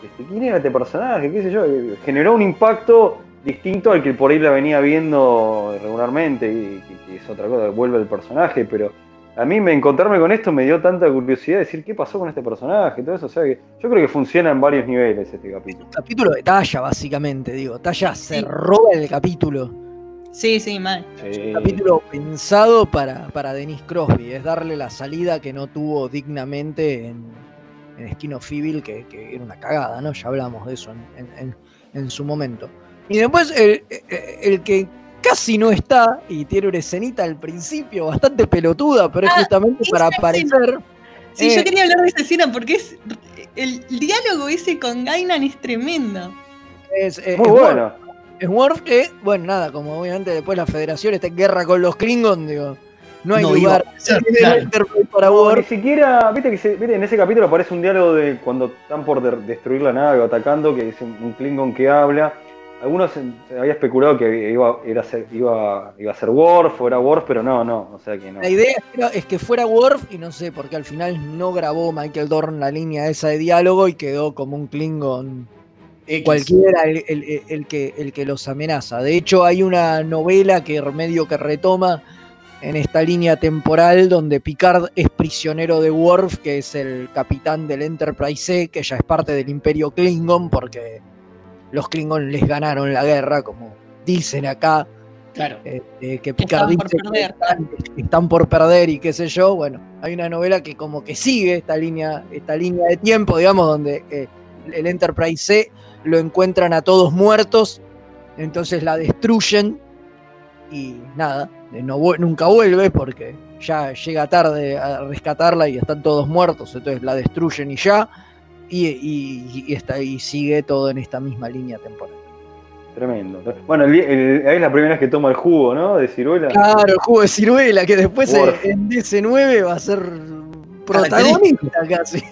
Este, ¿Quién era este personaje? ¿Qué sé yo? Generó un impacto distinto al que por ahí la venía viendo regularmente, y que, es otra cosa, vuelve el personaje, pero a mí me encontrarme con esto me dio tanta curiosidad de decir qué pasó con este personaje, todo eso. O sea que yo creo que funciona en varios niveles este capítulo. capítulo de Talla, básicamente, digo, Talla se Sí. roba el capítulo. Sí, sí, mal. Sí. capítulo pensado para, para Denise Crosby, es darle la salida que no tuvo dignamente en, en Skin of Evil, que, que era una cagada, ¿no? Ya hablamos de eso en, en- en- en su momento. Y después el, el que casi no está y tiene una escenita al principio bastante pelotuda, pero es Ah, justamente para aparecer. Sí, Eh, yo quería hablar de esa escena porque es el diálogo ese con Gainan es tremendo. Es, eh, Muy es bueno. Es Worf que, bueno, nada, como obviamente después la federación está en guerra con los Klingon, digo, no hay No iba lugar para No, ni siquiera, viste que se- viste, en ese capítulo aparece un diálogo de cuando están por de- destruir la nave o atacando, que es un, un Klingon que habla. Algunos había especulado que iba, era a ser, iba, iba a ser Worf o era Worf, pero no, no, o sea que no. La idea era- es que fuera Worf y no sé, porque al final no grabó Michael Dorn la línea esa de diálogo y quedó como un Klingon X. cualquiera el, el- que, el que los amenaza. De hecho, hay una novela que medio que retoma en esta línea temporal donde Picard es prisionero de Worf, que es el capitán del Enterprise C, que ya es parte del Imperio Klingon, porque los Klingon les ganaron la guerra, como dicen acá. Claro. eh, eh, que Picard por dice que perder. están, están por perder y qué sé yo. Bueno, hay una novela que como que sigue esta línea, esta línea de tiempo, digamos, donde eh, el Enterprise C lo encuentran a todos muertos, entonces la destruyen y nada, no, nunca vuelve porque ya llega tarde a rescatarla y están todos muertos, entonces la destruyen y ya, y, y- y está, y sigue todo en esta misma línea temporal. Tremendo. Bueno, el, el- es la primera vez que toma el jugo, ¿no? De ciruela. Claro, el juego de ciruela, que después Worf. en DC9 va a ser protagonista casi.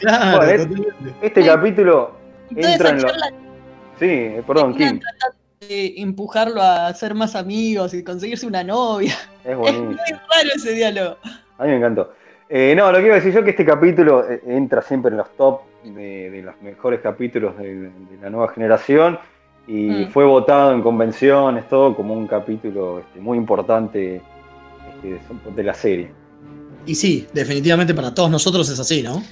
Claro, Bueno. Este capítulo entra esa en lo... charla Sí, perdón, Kim. de empujarlo a ser más amigos y conseguirse una novia. Es Es muy raro ese diálogo. A mí me encantó. Eh, no, lo que iba a decir yo es que este capítulo eh, entra siempre en los top de, de los mejores capítulos de, de la nueva generación y Mm. fue votado en convenciones, todo como un capítulo este, muy importante este, de la serie. Y sí, definitivamente para todos nosotros es así, ¿no?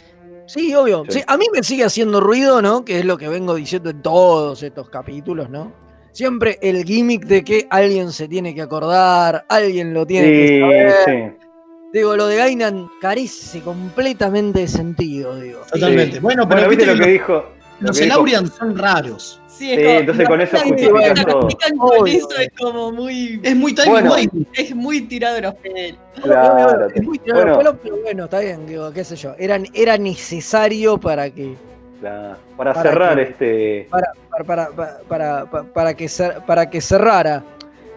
Sí, obvio. Sí. Sí, a mí me sigue haciendo ruido, ¿no? Que es lo que vengo diciendo en todos estos capítulos, ¿no? Siempre el gimmick de que alguien se tiene que acordar, alguien lo tiene que Sí, saber. sí. Digo, lo de Gainan carece completamente de sentido, digo. Totalmente. Bueno, pero Bueno, viste lo que dijo. Lo los Elaurian son raros. Sí, es Sí, como- entonces con eso todo. con es como muy. Es muy timey Bueno. Es muy tirado de los pelos. Claro, es muy tirado bueno. de pelo, pero bueno, está bien, digo, qué sé yo. Era, era necesario para que. la- para, Para cerrar que- este. Para, para, para, para, para, para que, cer- para que cerrara.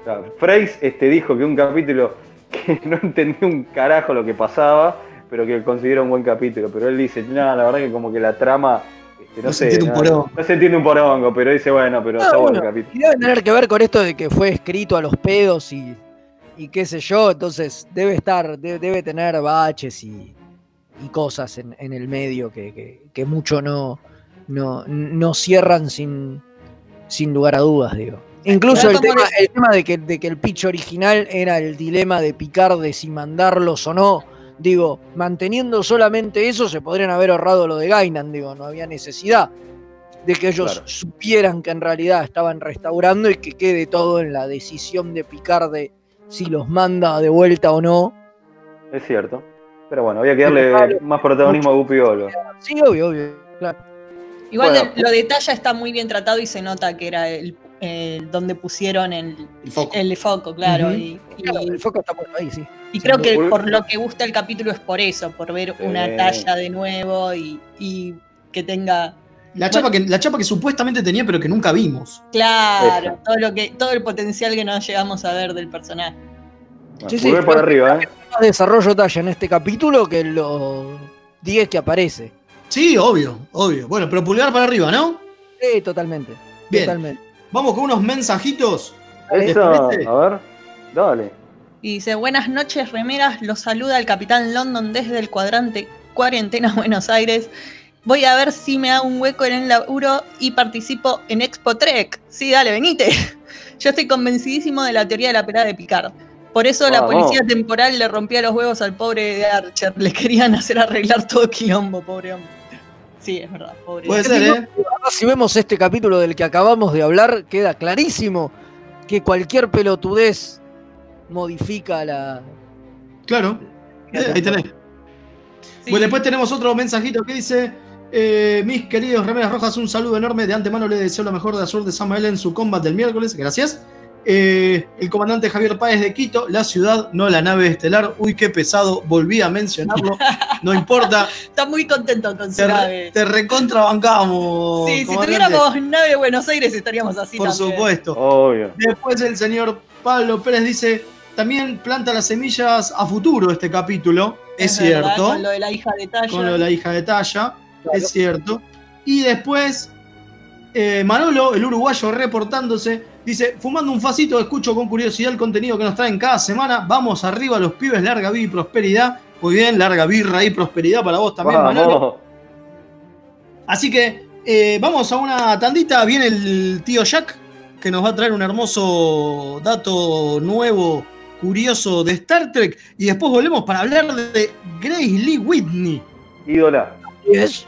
Claro, Freys este, dijo que un capítulo que no entendió un carajo lo que pasaba, pero que considera un buen capítulo. Pero él dice, no, la verdad que como que la trama, no, No se sé, entiende un no, porongo". no se entiende un porongo, pero dice, bueno, pero está bueno el bueno, capítulo. y debe tener que ver con esto de que fue escrito a los pedos y, y qué sé yo, entonces debe estar, debe, debe tener baches y, y cosas en, en el medio que, que- que mucho no, no, no cierran sin, sin lugar a dudas, digo. Incluso el tema, el tema de, que, de que el pitch original era el dilema de Picard de si mandarlos o no. Digo, manteniendo solamente eso, se podrían haber ahorrado lo de Gainan, digo, no había necesidad de que ellos Claro. supieran que en realidad estaban restaurando y que quede todo en la decisión de Picard de si los manda de vuelta o no. Es cierto. Pero bueno, había que darle Claro. más protagonismo a Guppy Olo. Sí, obvio, obvio, claro. Igual Bueno. de- lo de talla está muy bien tratado y se nota que era el, el donde pusieron el, El foco. el foco, claro. Y, y- Claro, el foco está puesto ahí, sí. y creo que Por- por lo que gusta el capítulo es por eso, por ver una Sí. talla de nuevo y, y que tenga, La chapa, que, la chapa que supuestamente tenía, pero que nunca vimos. claro, todo lo que, todo el potencial que no llegamos a ver del personaje. Sí, sí, Pulgar por creo que- arriba, ¿eh? Más desarrollo talla en este capítulo que los 10 que aparece. Sí, obvio, obvio. Bueno, pero pulgar para arriba, ¿no? Sí, totalmente. Bien. Totalmente. Vamos con unos mensajitos. Eso, a ver. Dale. Y dice, buenas noches, remeras, los saluda el Capitán London desde el cuadrante Cuarentena Buenos Aires. Voy a ver si me hago un hueco en el laburo y participo en Expo Trek. Sí, dale, venite. Yo estoy convencidísimo de la teoría de la pelada de Picard. Por eso la policía temporal le rompía los huevos al pobre de Archer. Le querían hacer arreglar todo quilombo, pobre hombre. Sí, es verdad, pobre. Puede ser, ¿eh? Si vemos este capítulo del que acabamos de hablar, queda clarísimo que cualquier pelotudez modifica la. Claro. Eh, ahí tenés. Sí. Bueno, después tenemos otro mensajito que dice: eh, Mis queridos remeras rojas, un saludo enorme. De antemano le deseo lo mejor de Azul de Samael en su combat del miércoles. Gracias. Eh, el comandante Javier Páez de Quito, la ciudad, no la nave estelar. Uy, qué pesado, volví a mencionarlo. No importa, Está muy contento con su te, nave. te recontrabancamos. Sí, si tuviéramos nave de Buenos Aires estaríamos así Por también. supuesto. Obvio. Después el señor Pablo Pérez dice: También planta las semillas a futuro este capítulo. Es, verdad, cierto. con lo de la hija de Talla. con lo de la hija de Talla, es cierto. Y después, eh, Manolo, el uruguayo, reportándose, dice, fumando un facito, escucho con curiosidad el contenido que nos traen cada semana, vamos arriba los pibes, larga vida y prosperidad. Muy bien, larga birra y prosperidad para vos también, Manolo. Vamos. Así que eh, vamos a una tandita, viene el tío Jack, que nos va a traer un hermoso dato nuevo, curioso de Star Trek, y después volvemos para hablar de Grace Lee Whitney. Ídola. Es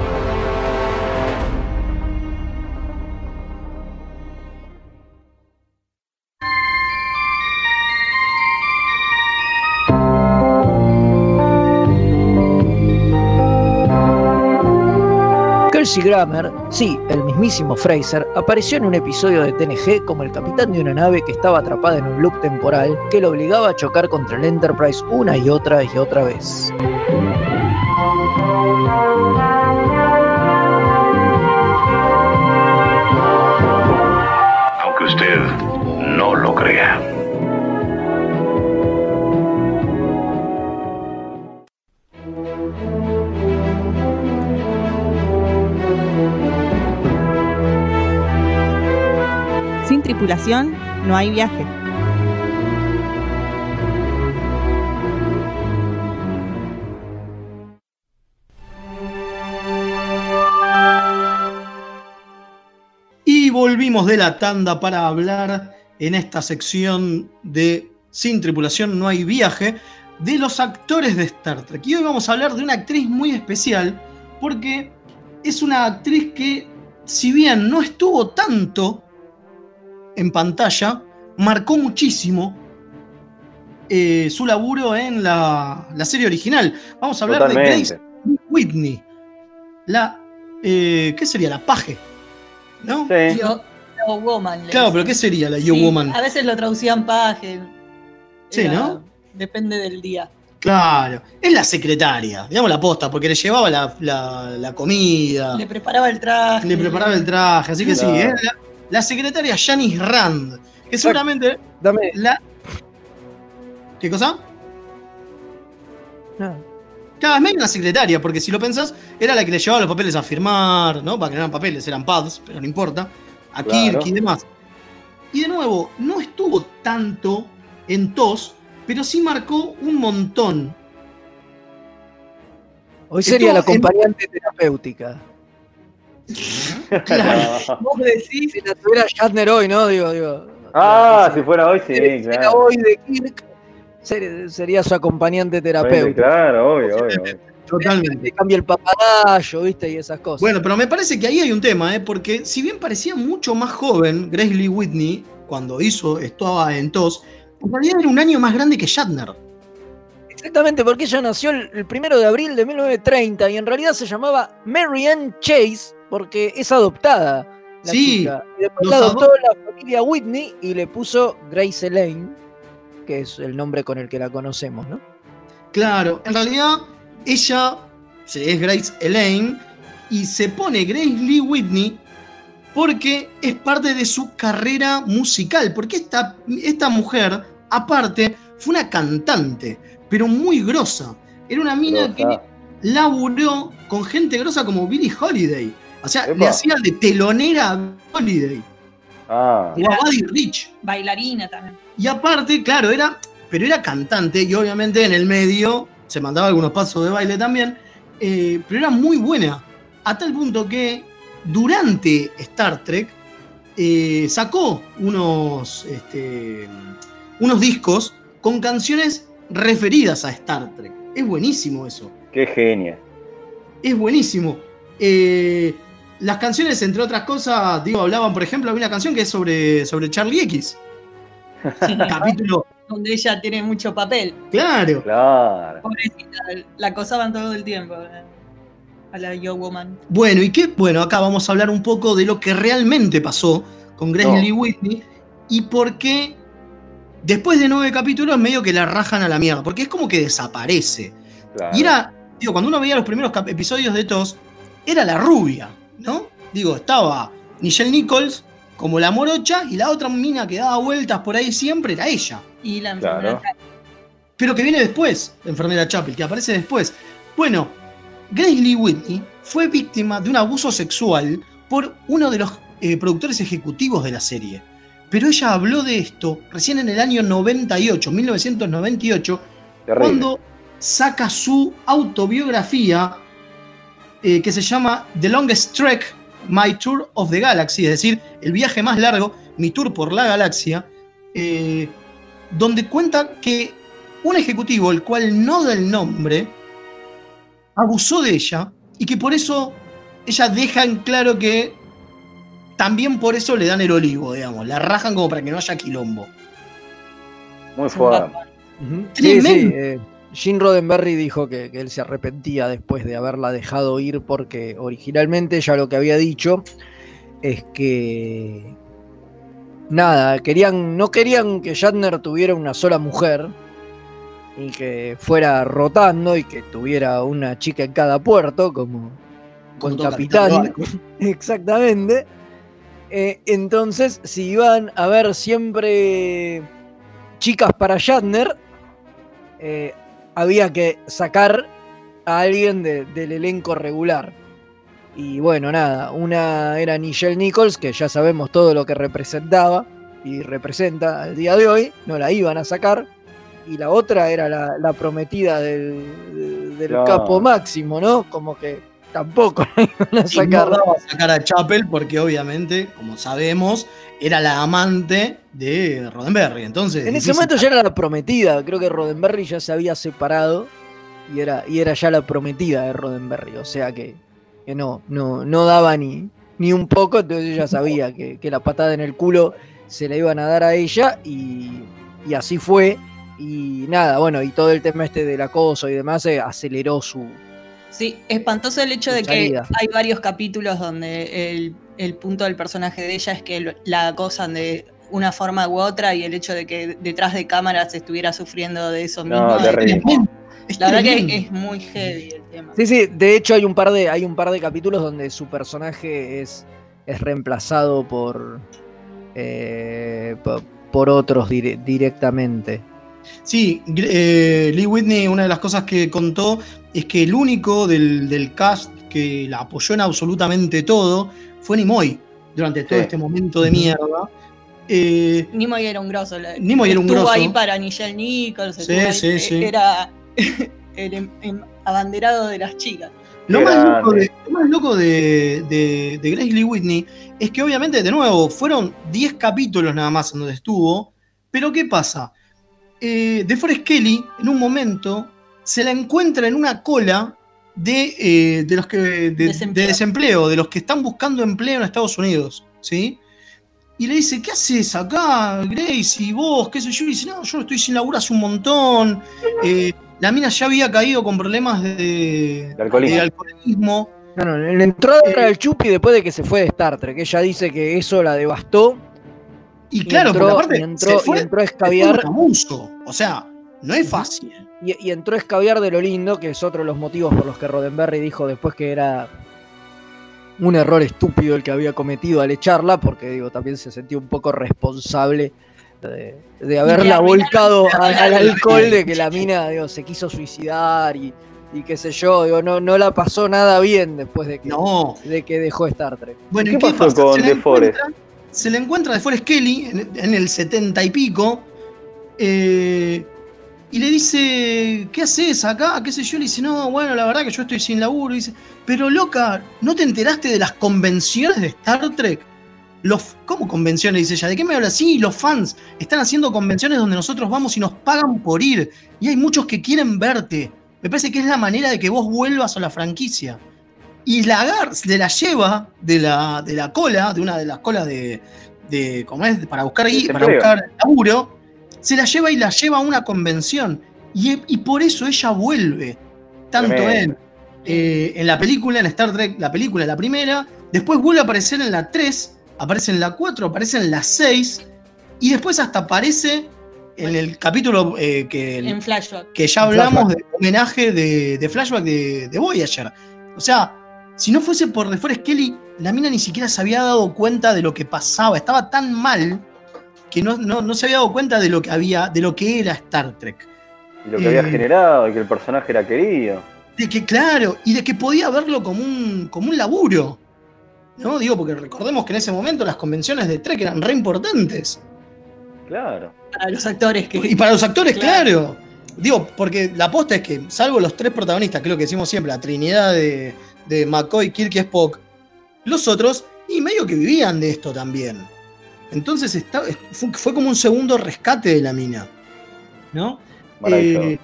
Kelsey Grammer, sí, el mismísimo Fraser, apareció en un episodio de TNG como el capitán de una nave que estaba atrapada en un loop temporal que lo obligaba a chocar contra el Enterprise una y otra y otra vez. Tripulación no hay viaje. Y volvimos de la tanda para hablar en esta sección de Sin tripulación no hay viaje de los actores de Star Trek. Y hoy vamos a hablar de una actriz muy especial, porque es una actriz que, si bien no estuvo tanto en pantalla, marcó muchísimo eh, su laburo en la, la serie original. Vamos a hablar de. Grace Whitney. La. eh, ¿Qué sería? La paje. ¿No? Sí. Yo, yo woman. Claro, pero ¿qué sería la Yo Sí, Woman? A veces lo traducían paje. Sí, Era- ¿no? Depende del día. Claro, es la secretaria, digamos la posta, porque le llevaba la, la- la comida, Le preparaba el traje. le preparaba el traje, así que sí, Claro. la, la secretaria Janice Rand, que seguramente Dame. la... ¿Qué cosa? no. Claro, es medio una secretaria, porque si lo pensás, era la que le llevaba los papeles a firmar, ¿no? Para que no eran papeles, eran pads, pero no importa. A Claro. Kirk y demás. Y de nuevo, no estuvo tanto en TOS, pero sí marcó un montón. Hoy sería la en- acompañante terapéutica. Claro. Vos decís. Si la tuviera Shatner hoy, ¿no? Digo, digo. Ah, si fuera hoy, sí, si claro. hoy de Kirk, ser- sería su acompañante Bueno, terapéutica. Claro, obvio, obvio. Totalmente. Cambia el papagayo, ¿viste? Y esas cosas. Bueno, pero me parece que ahí hay un tema, ¿eh? porque si bien parecía mucho más joven Grace Lee Whitney cuando hizo estaba en TOS, en realidad era un año más grande que Shatner. Exactamente, porque ella nació el, el primero de abril de 1930 y en realidad se llamaba Mary Ann Chase porque es adoptada. La Sí, chica. Y después la adoptó ado- la familia Whitney y le puso Grace Elaine, que es el nombre con el que la conocemos, ¿no? Claro, en realidad ella se- es Grace Elaine y se pone Grace Lee Whitney porque es parte de su carrera musical, porque esta, esta mujer, aparte, fue una cantante, pero muy grosa. Era una mina que laburó con gente grosa como Billie Holiday. O sea, Epa. le hacía de telonera a Holiday Ah, o a Buddy Rich. Bailarina también. Y aparte, claro, era, pero era cantante y obviamente en el medio se mandaba algunos pasos de baile también, eh, pero era muy buena, a tal punto que durante Star Trek eh, sacó unos, este, unos discos con canciones referidas a Star Trek. Es buenísimo eso, qué genia. es buenísimo. Eh, las canciones, entre otras cosas, digo, hablaban, por ejemplo, había una canción que es sobre, sobre Charlie X. Capítulo, Donde ella tiene mucho papel. claro. Claro. Pobrecita, la acosaban todo el tiempo. eh, A la Yo Woman. Bueno, y qué, bueno, acá vamos a hablar un poco de lo que realmente pasó con Grace No. Lee Whitney y por qué después de nueve capítulos medio que la rajan a la mierda, porque es como que desaparece. claro. Y era, digo, cuando uno veía los primeros episodios de TOS, era la rubia, ¿no? Digo, estaba Nichelle Nichols como la morocha y la otra mina que daba vueltas por ahí siempre era ella. Y la Claro. enfermera. pero que viene después, la enfermera Chapel, que aparece después. Bueno, Grace Lee Whitney fue víctima de un abuso sexual por uno de los eh, productores ejecutivos de la serie. Pero ella habló de esto recién en el año 98, 1998, Terrible. cuando saca su autobiografía eh, que se llama The Longest Trek, My Tour of the Galaxy, es decir, el viaje más largo, mi tour por la galaxia, eh, donde cuenta que un ejecutivo, el cual no da el nombre, abusó de ella y que por eso ella deja en claro que también por eso le dan el olivo, digamos, la rajan como para que no haya quilombo. Muy fuerte. Ujú. Sí, sí. Tremendo. eh, Gene Roddenberry dijo que, que él se arrepentía después de haberla dejado ir porque originalmente ya lo que había dicho es que nada, querían, no querían que Shatner tuviera una sola mujer y que fuera rotando y que tuviera una chica en cada puerto como, todo capitán. Exactamente. Eh, entonces, si iban a ver siempre chicas para Shatner, eh, había que sacar a alguien de- del elenco regular. Y bueno, nada, una era Nichelle Nichols, que ya sabemos todo lo que representaba y representa al día de hoy, no la iban a sacar. Y la otra era la, la prometida del, del capo máximo, ¿no? Como que tampoco la iban a Y no sacar. daba a sacar a Chapel porque obviamente, como sabemos, era la amante de Roddenberry. Entonces, En ese momento ya era la prometida, creo que Roddenberry ya se había separado y era, y era ya la prometida de Roddenberry, o sea que, que no, no, no daba ni, ni un poco, entonces ella sabía que, que la patada en el culo se la iban a dar a ella y, y así fue. Y nada, bueno, y todo el tema este del acoso y demás eh, aceleró su... Sí, espantoso el hecho de que hay varios capítulos donde el, el punto del personaje de ella es que lo- la acosan de una forma u otra y el hecho de que detrás de cámaras estuviera sufriendo de eso mismo. No, es- terrible. la verdad que es muy heavy el tema. Sí, sí, de hecho hay un par de, hay un par de capítulos donde su personaje es, es reemplazado por, eh, po- por otros dire- directamente. Sí, eh, Lee Whitney, una de las cosas que contó es que el único del, del cast que la apoyó en absolutamente todo fue Nimoy durante todo Sí. este momento de mierda. Eh, Nimoy era un grosso. Nimoy era un estuvo grosso. ahí para Nichelle Nichols. Sí, sí, sí. Era el em- em- abanderado de las chicas. Lo más, loco de, lo más loco de, de, de Grace Lee Whitney es que obviamente, de nuevo, fueron 10 capítulos nada más en donde estuvo, pero ¿qué pasa? Eh, DeForest Kelly, en un momento, se la encuentra en una cola de, eh, de los que de, Desempleo. de desempleo, de los que están buscando empleo en Estados Unidos, ¿sí? Y le dice, ¿qué haces acá, Grace? ¿Y vos? ¿Qué sé yo? Y dice, no, yo estoy sin laburo hace un montón. Eh, la mina ya había caído con problemas de, De alcoholismo. de alcoholismo. Bueno, le entró a dar al Chupi después de que se fue de Star Trek. Ella dice que eso la devastó. Y claro, entró, porque aparte y entró, se y fue, entró a se fue escabiar. un abuso. O sea, no es fácil. Y, y entró a escabiar de lo lindo, que es otro de los motivos por los que Roddenberry dijo después que era un error estúpido el que había cometido al echarla, porque digo, también se sentía un poco responsable de, de haberla volcado de al alcohol, de que la mina digo, se quiso suicidar y, y qué sé yo, digo, no, no la pasó nada bien después de que, No. de que dejó Star Trek. Bueno, ¿Qué ¿y qué pasó pasa? con DeForest? encuentra, se le encuentra a DeForest Kelly en, en el setenta y pico. eh, y le dice, ¿qué haces acá? ¿Qué sé yo? Le dice, no, bueno, la verdad que yo estoy sin laburo. Y dice, pero loca, ¿no te enteraste de las convenciones de Star Trek? Los, ¿Cómo convenciones? Dice ella. ¿De qué me hablas? Sí, los fans están haciendo convenciones donde nosotros vamos y nos pagan por ir. Y hay muchos que quieren verte. Me parece que es la manera de que vos vuelvas a la franquicia. Y la agar, se la lleva de la, de la cola, de una de las colas de, de ¿cómo es? Para buscar, para buscar laburo, se la lleva y la lleva a una convención. Y, y por eso ella vuelve. Tanto en, eh, en la película, en Star Trek, la película, la primera, después vuelve a aparecer en la 3, aparece en la 4, aparece en la 6, y después hasta aparece en el capítulo eh, que, En flashback. que ya hablamos de homenaje de, de flashback de, de Voyager. O sea, si no fuese por DeForest Kelly, la mina ni siquiera se había dado cuenta de lo que pasaba. Estaba tan mal que no, no- no se había dado cuenta de lo que había, de lo que era Star Trek. Y lo que había Eh, generado, y que el personaje era querido. De que, claro, y de que podía verlo como un, como un laburo. ¿No? Digo, porque recordemos que en ese momento las convenciones de Trek eran re importantes. Claro. Para los actores que. Y para los actores, Claro. claro. Digo, porque la aposta es que, salvo los tres protagonistas, que es lo que decimos siempre, la trinidad de, de McCoy, Kirk y Spock, los otros, y medio que vivían de esto también. Entonces está- fue, fue como un segundo rescate de la mina. ¿No? Eh,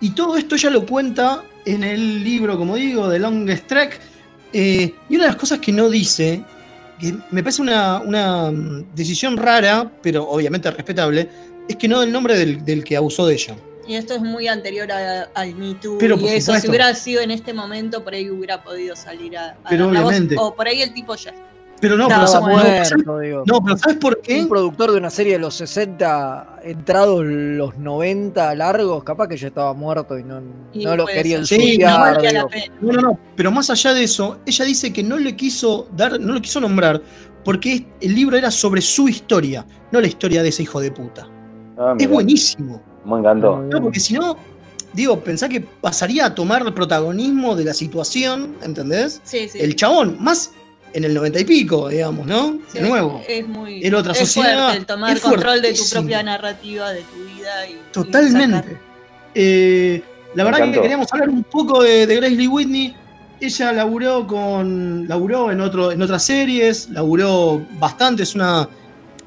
y todo esto ya lo cuenta en el libro, como digo, de Longest Trek. Eh, y una de las cosas que no dice, que me parece una, una, mm, decisión rara, pero obviamente respetable, es que no del nombre del, del que abusó de ella. Y esto es muy anterior a- al Me Too. Pero, y eso, si hubiera sido en este momento, por ahí hubiera podido salir a, a Pero dar la voz. obviamente. O por ahí el tipo ya. Pero no, pero, Estaba sa- no, muerto, digo. no, pero ¿sabes por qué? Un productor de una serie de los 60, entrados los 90 largos, capaz que ya estaba muerto y no, Y no lo ser. Sí, ensuciar, no. No, no, no. Pero más allá de eso, ella dice que no le quiso dar, no lo quiso nombrar, porque el libro era sobre su historia, no la historia de ese hijo de puta. Ah, Es buenísimo. Me encantó. No, porque si no, digo, pensá que pasaría a tomar el protagonismo de la situación, ¿entendés? Sí, sí. El chabón, más en el noventa y pico, digamos, ¿no? Sí, de nuevo. Es muy. Era otra es sociedad, fuerte el tomar es control de tu propia narrativa, de tu vida. Y, Totalmente. Eh, la Me verdad que encantó. queríamos hablar un poco de, de Grace Lee Whitney. ella laburó con. laburó en otro, en otras series, laburó bastante, es una.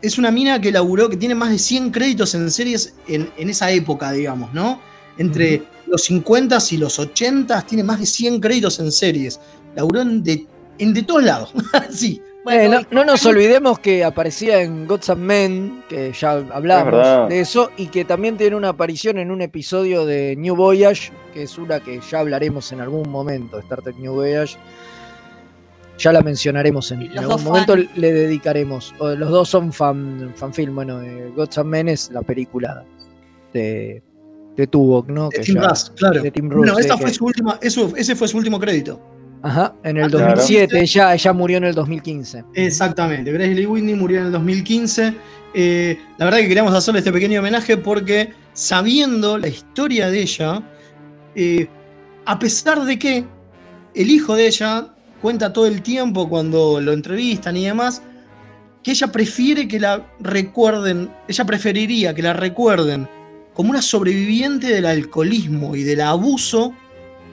Es una mina que laburó, que tiene más de 100 créditos en series en, en esa época, digamos, ¿no? Entre los 50 y los 80 tiene más de 100 créditos en series. Laburó en de, en de todos lados. sí. Eh, no, no nos olvidemos que aparecía en Gods and Men, que ya Es hablamos de eso, y que también tiene una aparición en un episodio de New Voyage, que es una que ya hablaremos en algún momento, Star Trek New Voyage. Ya la mencionaremos en, algún momento, fan. le dedicaremos. O- Los dos son fan, fanfilm. Bueno, eh, Gods and Men es la película de, de Tuvok, ¿no? De Que Tim ya- Russ, claro. de Tim Bueno, Russ, esa sí, fue que- su última, eso, ese fue su último crédito. Ajá, en el Ah, claro. 2007, ella, ella murió en el 2015. Exactamente, Grace Lee Whitney murió en el 2015. Eh, la verdad que queríamos hacerle este pequeño homenaje porque sabiendo la historia de ella, eh, a pesar de que el hijo de ella cuenta todo el tiempo cuando lo entrevistan y demás, que ella prefiere que la recuerden, ella preferiría que la recuerden como una sobreviviente del alcoholismo y del abuso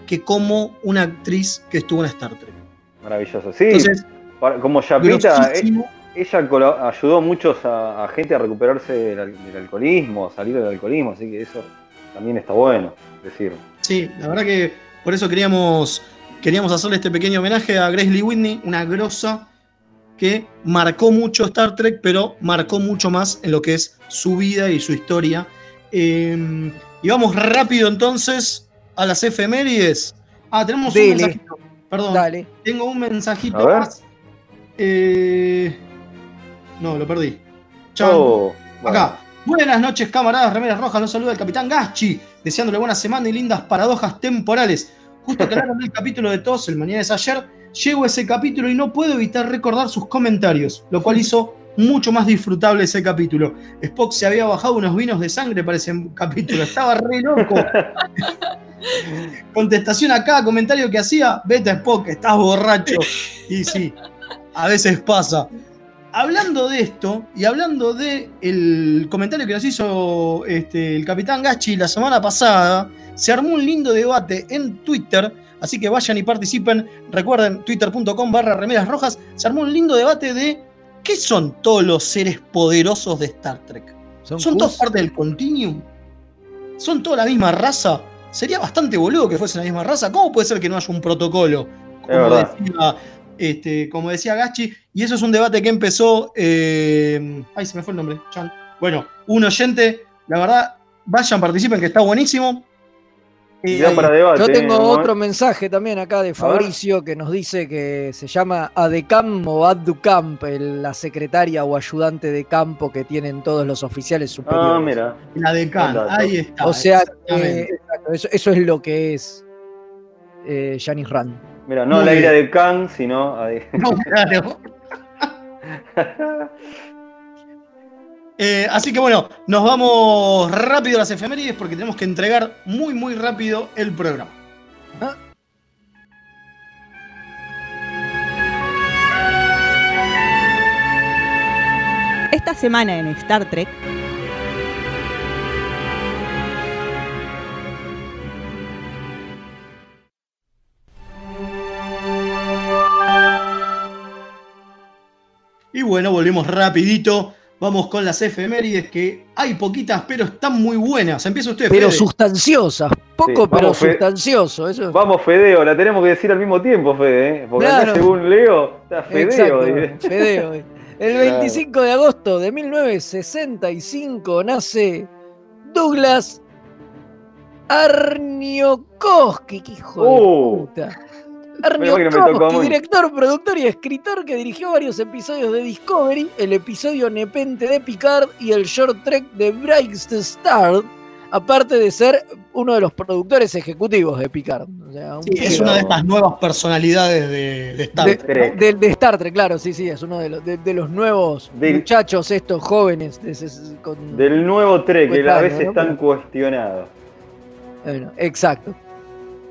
que como una actriz que estuvo en Star Trek. Maravilloso. Sí, Entonces, para- como Chapita, eh, ella ayudó muchos a, a gente a recuperarse del alcoholismo, a salir del alcoholismo, así que eso también está bueno decir. Sí, la verdad que por eso queríamos, queríamos hacerle este pequeño homenaje a Grace Lee Whitney, una grosa que marcó mucho Star Trek, pero marcó mucho más en lo que es su vida y su historia. Eh, y vamos rápido entonces a las efemérides. Ah, tenemos un mensajito. Perdón, Dale. tengo un mensajito A ver. más. Eh, no, lo perdí. Chan. Oh, bueno. Acá. Buenas noches, camaradas, remeras rojas. Los saluda el capitán Gaschi, deseándole buena semana y lindas paradojas temporales. Justo que hablaron del capítulo de todos, el mañana es ayer, llego a ese capítulo y no puedo evitar recordar sus comentarios, lo cual hizo mucho más disfrutable ese capítulo. Spock se había bajado unos vinos de sangre para ese capítulo, estaba re loco. Contestación a cada comentario que hacía, vete Spock, estás borracho. Y sí, a veces pasa. Hablando de esto y hablando de el comentario que nos hizo este, el capitán Gachi la semana pasada, se armó un lindo debate en Twitter, así que vayan y participen. Recuerden, twitter.com barra remeras rojas, se armó un lindo debate de qué son todos los seres poderosos de Star Trek. ¿Son, ¿Son todos parte del Continuum? ¿Son toda la misma raza? Sería bastante boludo que fuesen la misma raza. ¿Cómo puede ser que no haya un protocolo? Como decía, este, como decía Gachi. Y eso es un debate que empezó. eh, ay, se me fue el nombre. Chan. Bueno, un oyente. La verdad, vayan, participen, que está buenísimo. Y da ahí- para debate. Yo tengo ¿no? otro mensaje también acá de Fabricio que nos dice que se llama ADECAM o ADUCAMP, el- la secretaria o ayudante de campo que tienen todos los oficiales superiores. Ah, mira. la dato. Ahí está. o sea, eh, eso, eso es lo que es eh, Janice Rand. Mira, no Muy la ira de Khan, sino No, claro. Eh, así que bueno, nos vamos rápido a las efemérides porque tenemos que entregar muy, muy rápido el programa. Esta semana en Star Trek, Y bueno, volvemos rapidito. Vamos con las efemérides que hay poquitas, pero están muy buenas. Empieza usted, Pero Fede. sustanciosas, poco Sí, pero sustancioso. Eso. Vamos, Fedeo, la tenemos que decir al mismo tiempo, Fede, ¿eh? Porque Claro. acá según Leo, está Fedeo. Exacto, dice. Fedeo. El Claro. 25 de agosto de 1965 nace Douglas Arniokoski, que hijo Uh. de puta. Arniokoski, mí. director, productor y escritor que dirigió varios episodios de Discovery, el episodio Nepente de Picard y el short trek de Bright Star, aparte de ser uno de los productores ejecutivos de Picard. O sea, un Sí, es una de estas nuevas personalidades de, de Star de, Trek. de- de Star Trek, claro, sí, sí, es uno de los, de, de los nuevos Del- muchachos estos jóvenes. de ese- con- Del nuevo Trek, que a veces ¿no? están cuestionados. bueno, exacto.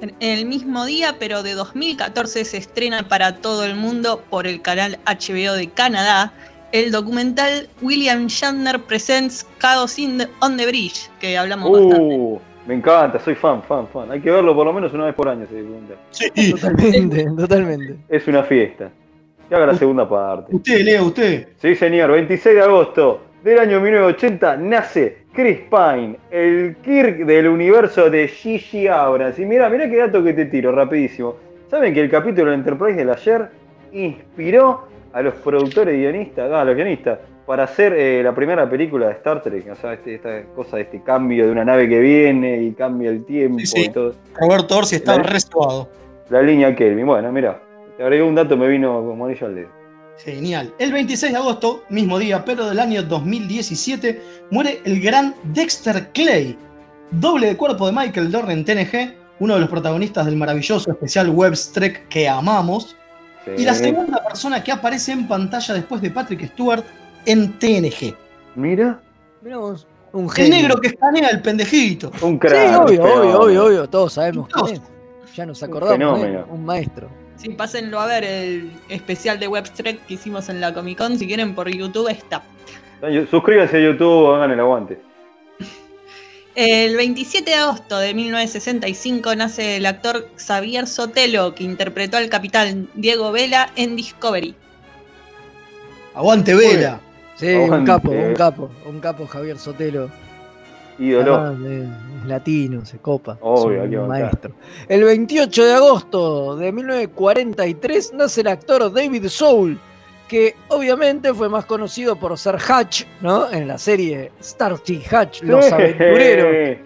En el mismo día, pero de 2014, se estrena para todo el mundo por el canal HBO de Canadá el documental William Shatner Presents Chaos in the- on the Bridge, que hablamos bastante. Uh, Me encanta, soy fan, fan, fan. Hay que verlo por lo menos una vez por año, ese documental. Sí. Totalmente, totalmente. Es una fiesta. Que haga la segunda parte. Usted, Leo, usted. Sí, señor. 26 de agosto del año 1980 nace Chris Pine, el Kirk del universo de Gigi Abrams. Y mira, mira qué dato que te tiro, rapidísimo. ¿Saben que el capítulo de Enterprise del ayer inspiró a los productores y guionistas, a los guionistas, para hacer eh, la primera película de Star Trek? O sea, este- esta cosa de este cambio de una nave que viene y cambia el tiempo Sí, sí. y todo. Roberto Orsi La- resuado. La línea Kelvin. Bueno, mira, te agregué un dato, me vino como anillo al dedo. Genial. El 26 de agosto, mismo día, pero del año 2017, muere el gran Dexter Clay, doble de cuerpo de Michael Dorn en TNG, uno de los protagonistas del maravilloso especial Webs Trek que amamos, y la segunda persona que aparece en pantalla después de Patrick Stewart en TNG. Mira, vos, un El negro que escanea el pendejito. un Sí, crack. obvio, un obvio, fenómeno. obvio, obvio. Todos sabemos Todos. quién es. Ya nos acordamos. fenómeno. ¿eh? Un maestro. Sí, pásenlo a ver el especial de Webstrek que hicimos en la Comic Con. Si quieren por YouTube está. Suscríbanse a YouTube, hagan el aguante. El 27 de agosto de 1965 nace el actor Xavier Sotelo, que interpretó al capitán Diego Vela en Discovery. Aguante Vela. Sí, un capo, un capo, un capo Javier Sotelo. Ídolo. Eh, es latino, se copa. Obvio, un maestro. El 28 de agosto de 1943 nace el actor David Soul, que obviamente fue más conocido por ser Hatch, ¿no? En la serie Star Trek Hatch, Los Aventureros.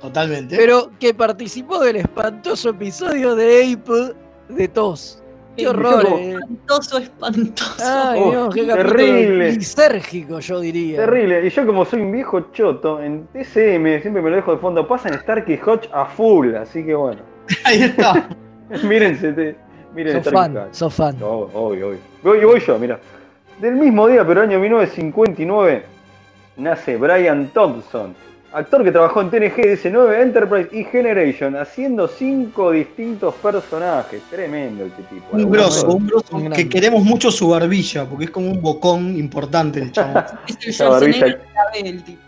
Totalmente. Pero que participó del espantoso episodio de Ape de Tos. Qué horror. eh. Espantoso, espantoso. Ay, Oh, Dios, qué terrible. capítulo lisérgico, yo diría. Terrible. Y yo como soy un viejo choto, en TCM siempre me lo dejo de fondo. Pasan Starkey Hodge a full, así que bueno. Ahí está. Mírense, te- miren Sos fan, sos fan. No, obvio, obvio. Voy, voy yo, mira. Del mismo día, pero año 1959, nace Brian Thompson, actor que trabajó en TNG, DC9, Enterprise y Generation, haciendo cinco distintos personajes. Tremendo este tipo. Un grosso, un grosso que queremos mucho su barbilla, porque es como un bocón importante el chabón. Es el Schwarzenegger barbilla- de la B, el tipo.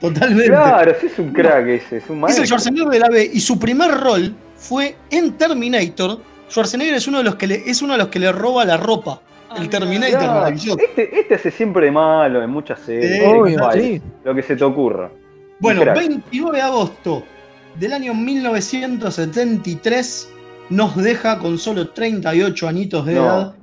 Totalmente. Claro, sí es un crack ese, es un Es maestro. el Schwarzenegger de la B y su primer rol fue en Terminator. Schwarzenegger es uno de los que le, es uno de los que le roba la ropa. Ah, El. Terminator, Claro, maravilloso. Este, este hace siempre de malo en muchas series. Sí, Obvio, Vale, sí. Lo que se te ocurra. Bueno, crack. 29 de agosto del año 1973 nos deja con solo 38 añitos de No. edad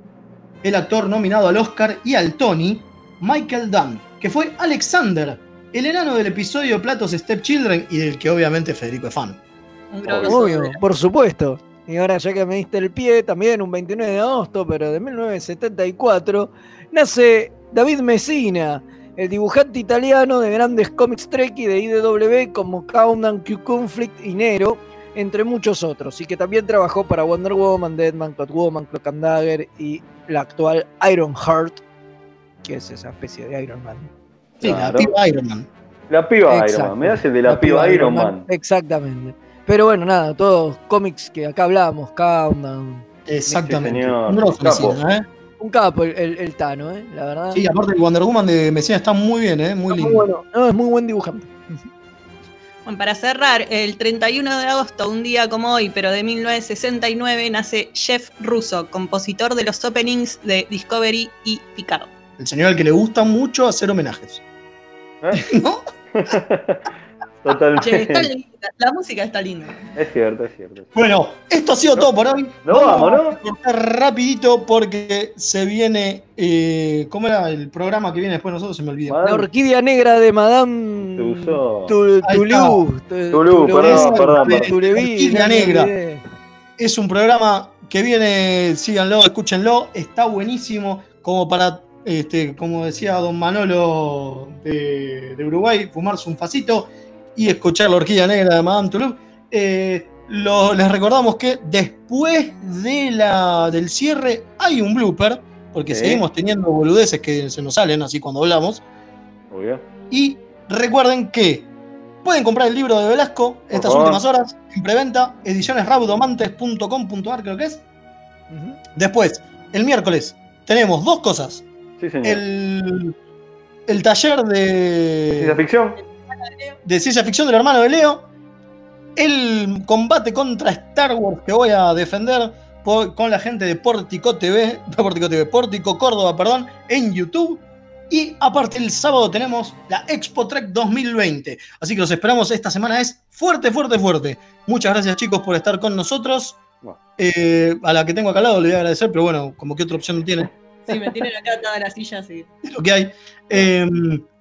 el actor nominado al Oscar y al Tony, Michael Dunn, que fue Alexander, el enano del episodio Platos Stepchildren y del que obviamente Federico es fan. Un grosso. Obvio, por supuesto. Y ahora ya que me diste el pie, también un 29 de agosto, pero de 1974, nace David Messina, el dibujante italiano de grandes cómics Trek y de IDW como Countdown, Q-Conflict y Nero, entre muchos otros, y que también trabajó para Wonder Woman, Deadman, Catwoman, Cloak and Dagger y la actual Iron Heart, que es esa especie de Iron Man. Sí, Claro. la piba Iron Man. La piba Iron. Man. Me das el de la, piba, Iron Man. Exactamente. Pero bueno, nada, todos cómics que acá hablamos, Countdown. Exactamente. señor. Grosso Capo. Messina, ¿eh? Un capo el, el- el Tano, ¿eh? La verdad. Sí, aparte el Wonder Woman de Messina está muy bien, ¿eh? Muy Está lindo. muy bueno. No, es muy buen dibujante. Bueno, para cerrar, el 31 de agosto, un día como hoy, pero de 1969, nace Jeff Russo, compositor de los openings de Discovery y Picard. El señor al que le gusta mucho hacer homenajes. ¿Eh? ¿No? Totalmente. Che, está linda, la música está linda. Es cierto, es cierto. Bueno, esto ha sido todo por hoy. Nos vamos, ¿no? rapidito porque se viene. eh, ¿Cómo era el programa que viene después de nosotros? Se me olvidó. Madame La orquídea negra de Madame Tussauds. Tu- Ahí Toulouse. Tulú, perdón, perdón, Orquídea no negra. Es un programa que viene, síganlo, escúchenlo, está buenísimo como para, este, como decía don Manolo de, de Uruguay, fumarse un facito y escuchar la orquídea negra de Madame Toulouse. Eh, lo- les recordamos que después de la, del cierre hay un blooper, porque seguimos teniendo boludeces que se nos salen así cuando hablamos. Obvio. Y recuerden que pueden comprar el libro de Velasco estas favor. últimas horas en preventa, edicionesraudomantes.com.ar creo que es. Después, el miércoles, tenemos dos cosas. Sí, señor. El, el taller Ciencia de, ficción. De ciencia ficción del hermano de Leo el combate contra Star Wars que voy a defender por- con la gente de Portico TV, no Portico TV, Portico Córdoba, perdón, en YouTube. Y aparte el sábado tenemos la Expo Trek 2020. Así que los esperamos esta semana. Es fuerte, fuerte, fuerte. Muchas gracias chicos por estar con nosotros. Eh, a la que tengo acá al lado le voy a agradecer, pero bueno, como que otra opción no tiene, Sí, me tienen acá atada a la silla, sí. es lo que hay. Eh,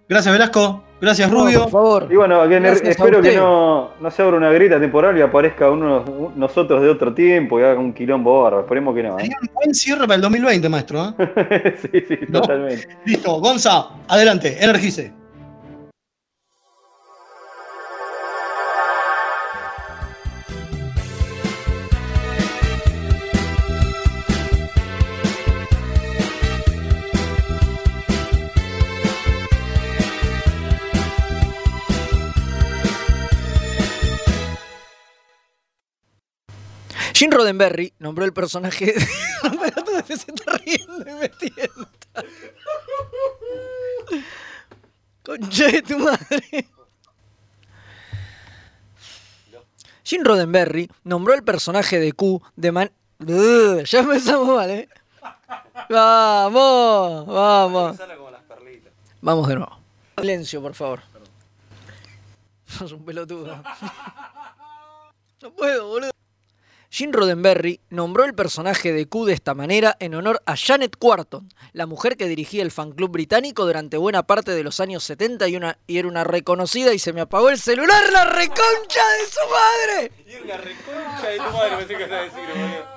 gracias Velasco, gracias Rubio. por favor. Y bueno, que espero que no, no se abra una grieta temporal y aparezca uno un- nosotros de otro tiempo y haga un quilombo bárbaro. Esperemos que no. ¿eh? Sería un buen cierre para el 2020, maestro. ¿eh? sí, sí, totalmente. Listo, Gonza, adelante, energice. Jim Roddenberry nombró el personaje. Tú te estás riendo y me tienta. Concha de tu madre. Jim Roddenberry nombró el personaje de Q de man. Ugh, ya empezamos mal, ¿eh? Vamos, vamos. Vamos de nuevo. Silencio, por favor. Sos un pelotudo. No puedo, boludo. Jim Roddenberry nombró el personaje de Q de esta manera en honor a Janet Quarton, la mujer que dirigía el fan club británico durante buena parte de los años 70 y, una, y era una reconocida y se me apagó el celular, la reconcha de su madre. Y una reconcha de tu madre, pensé que decir.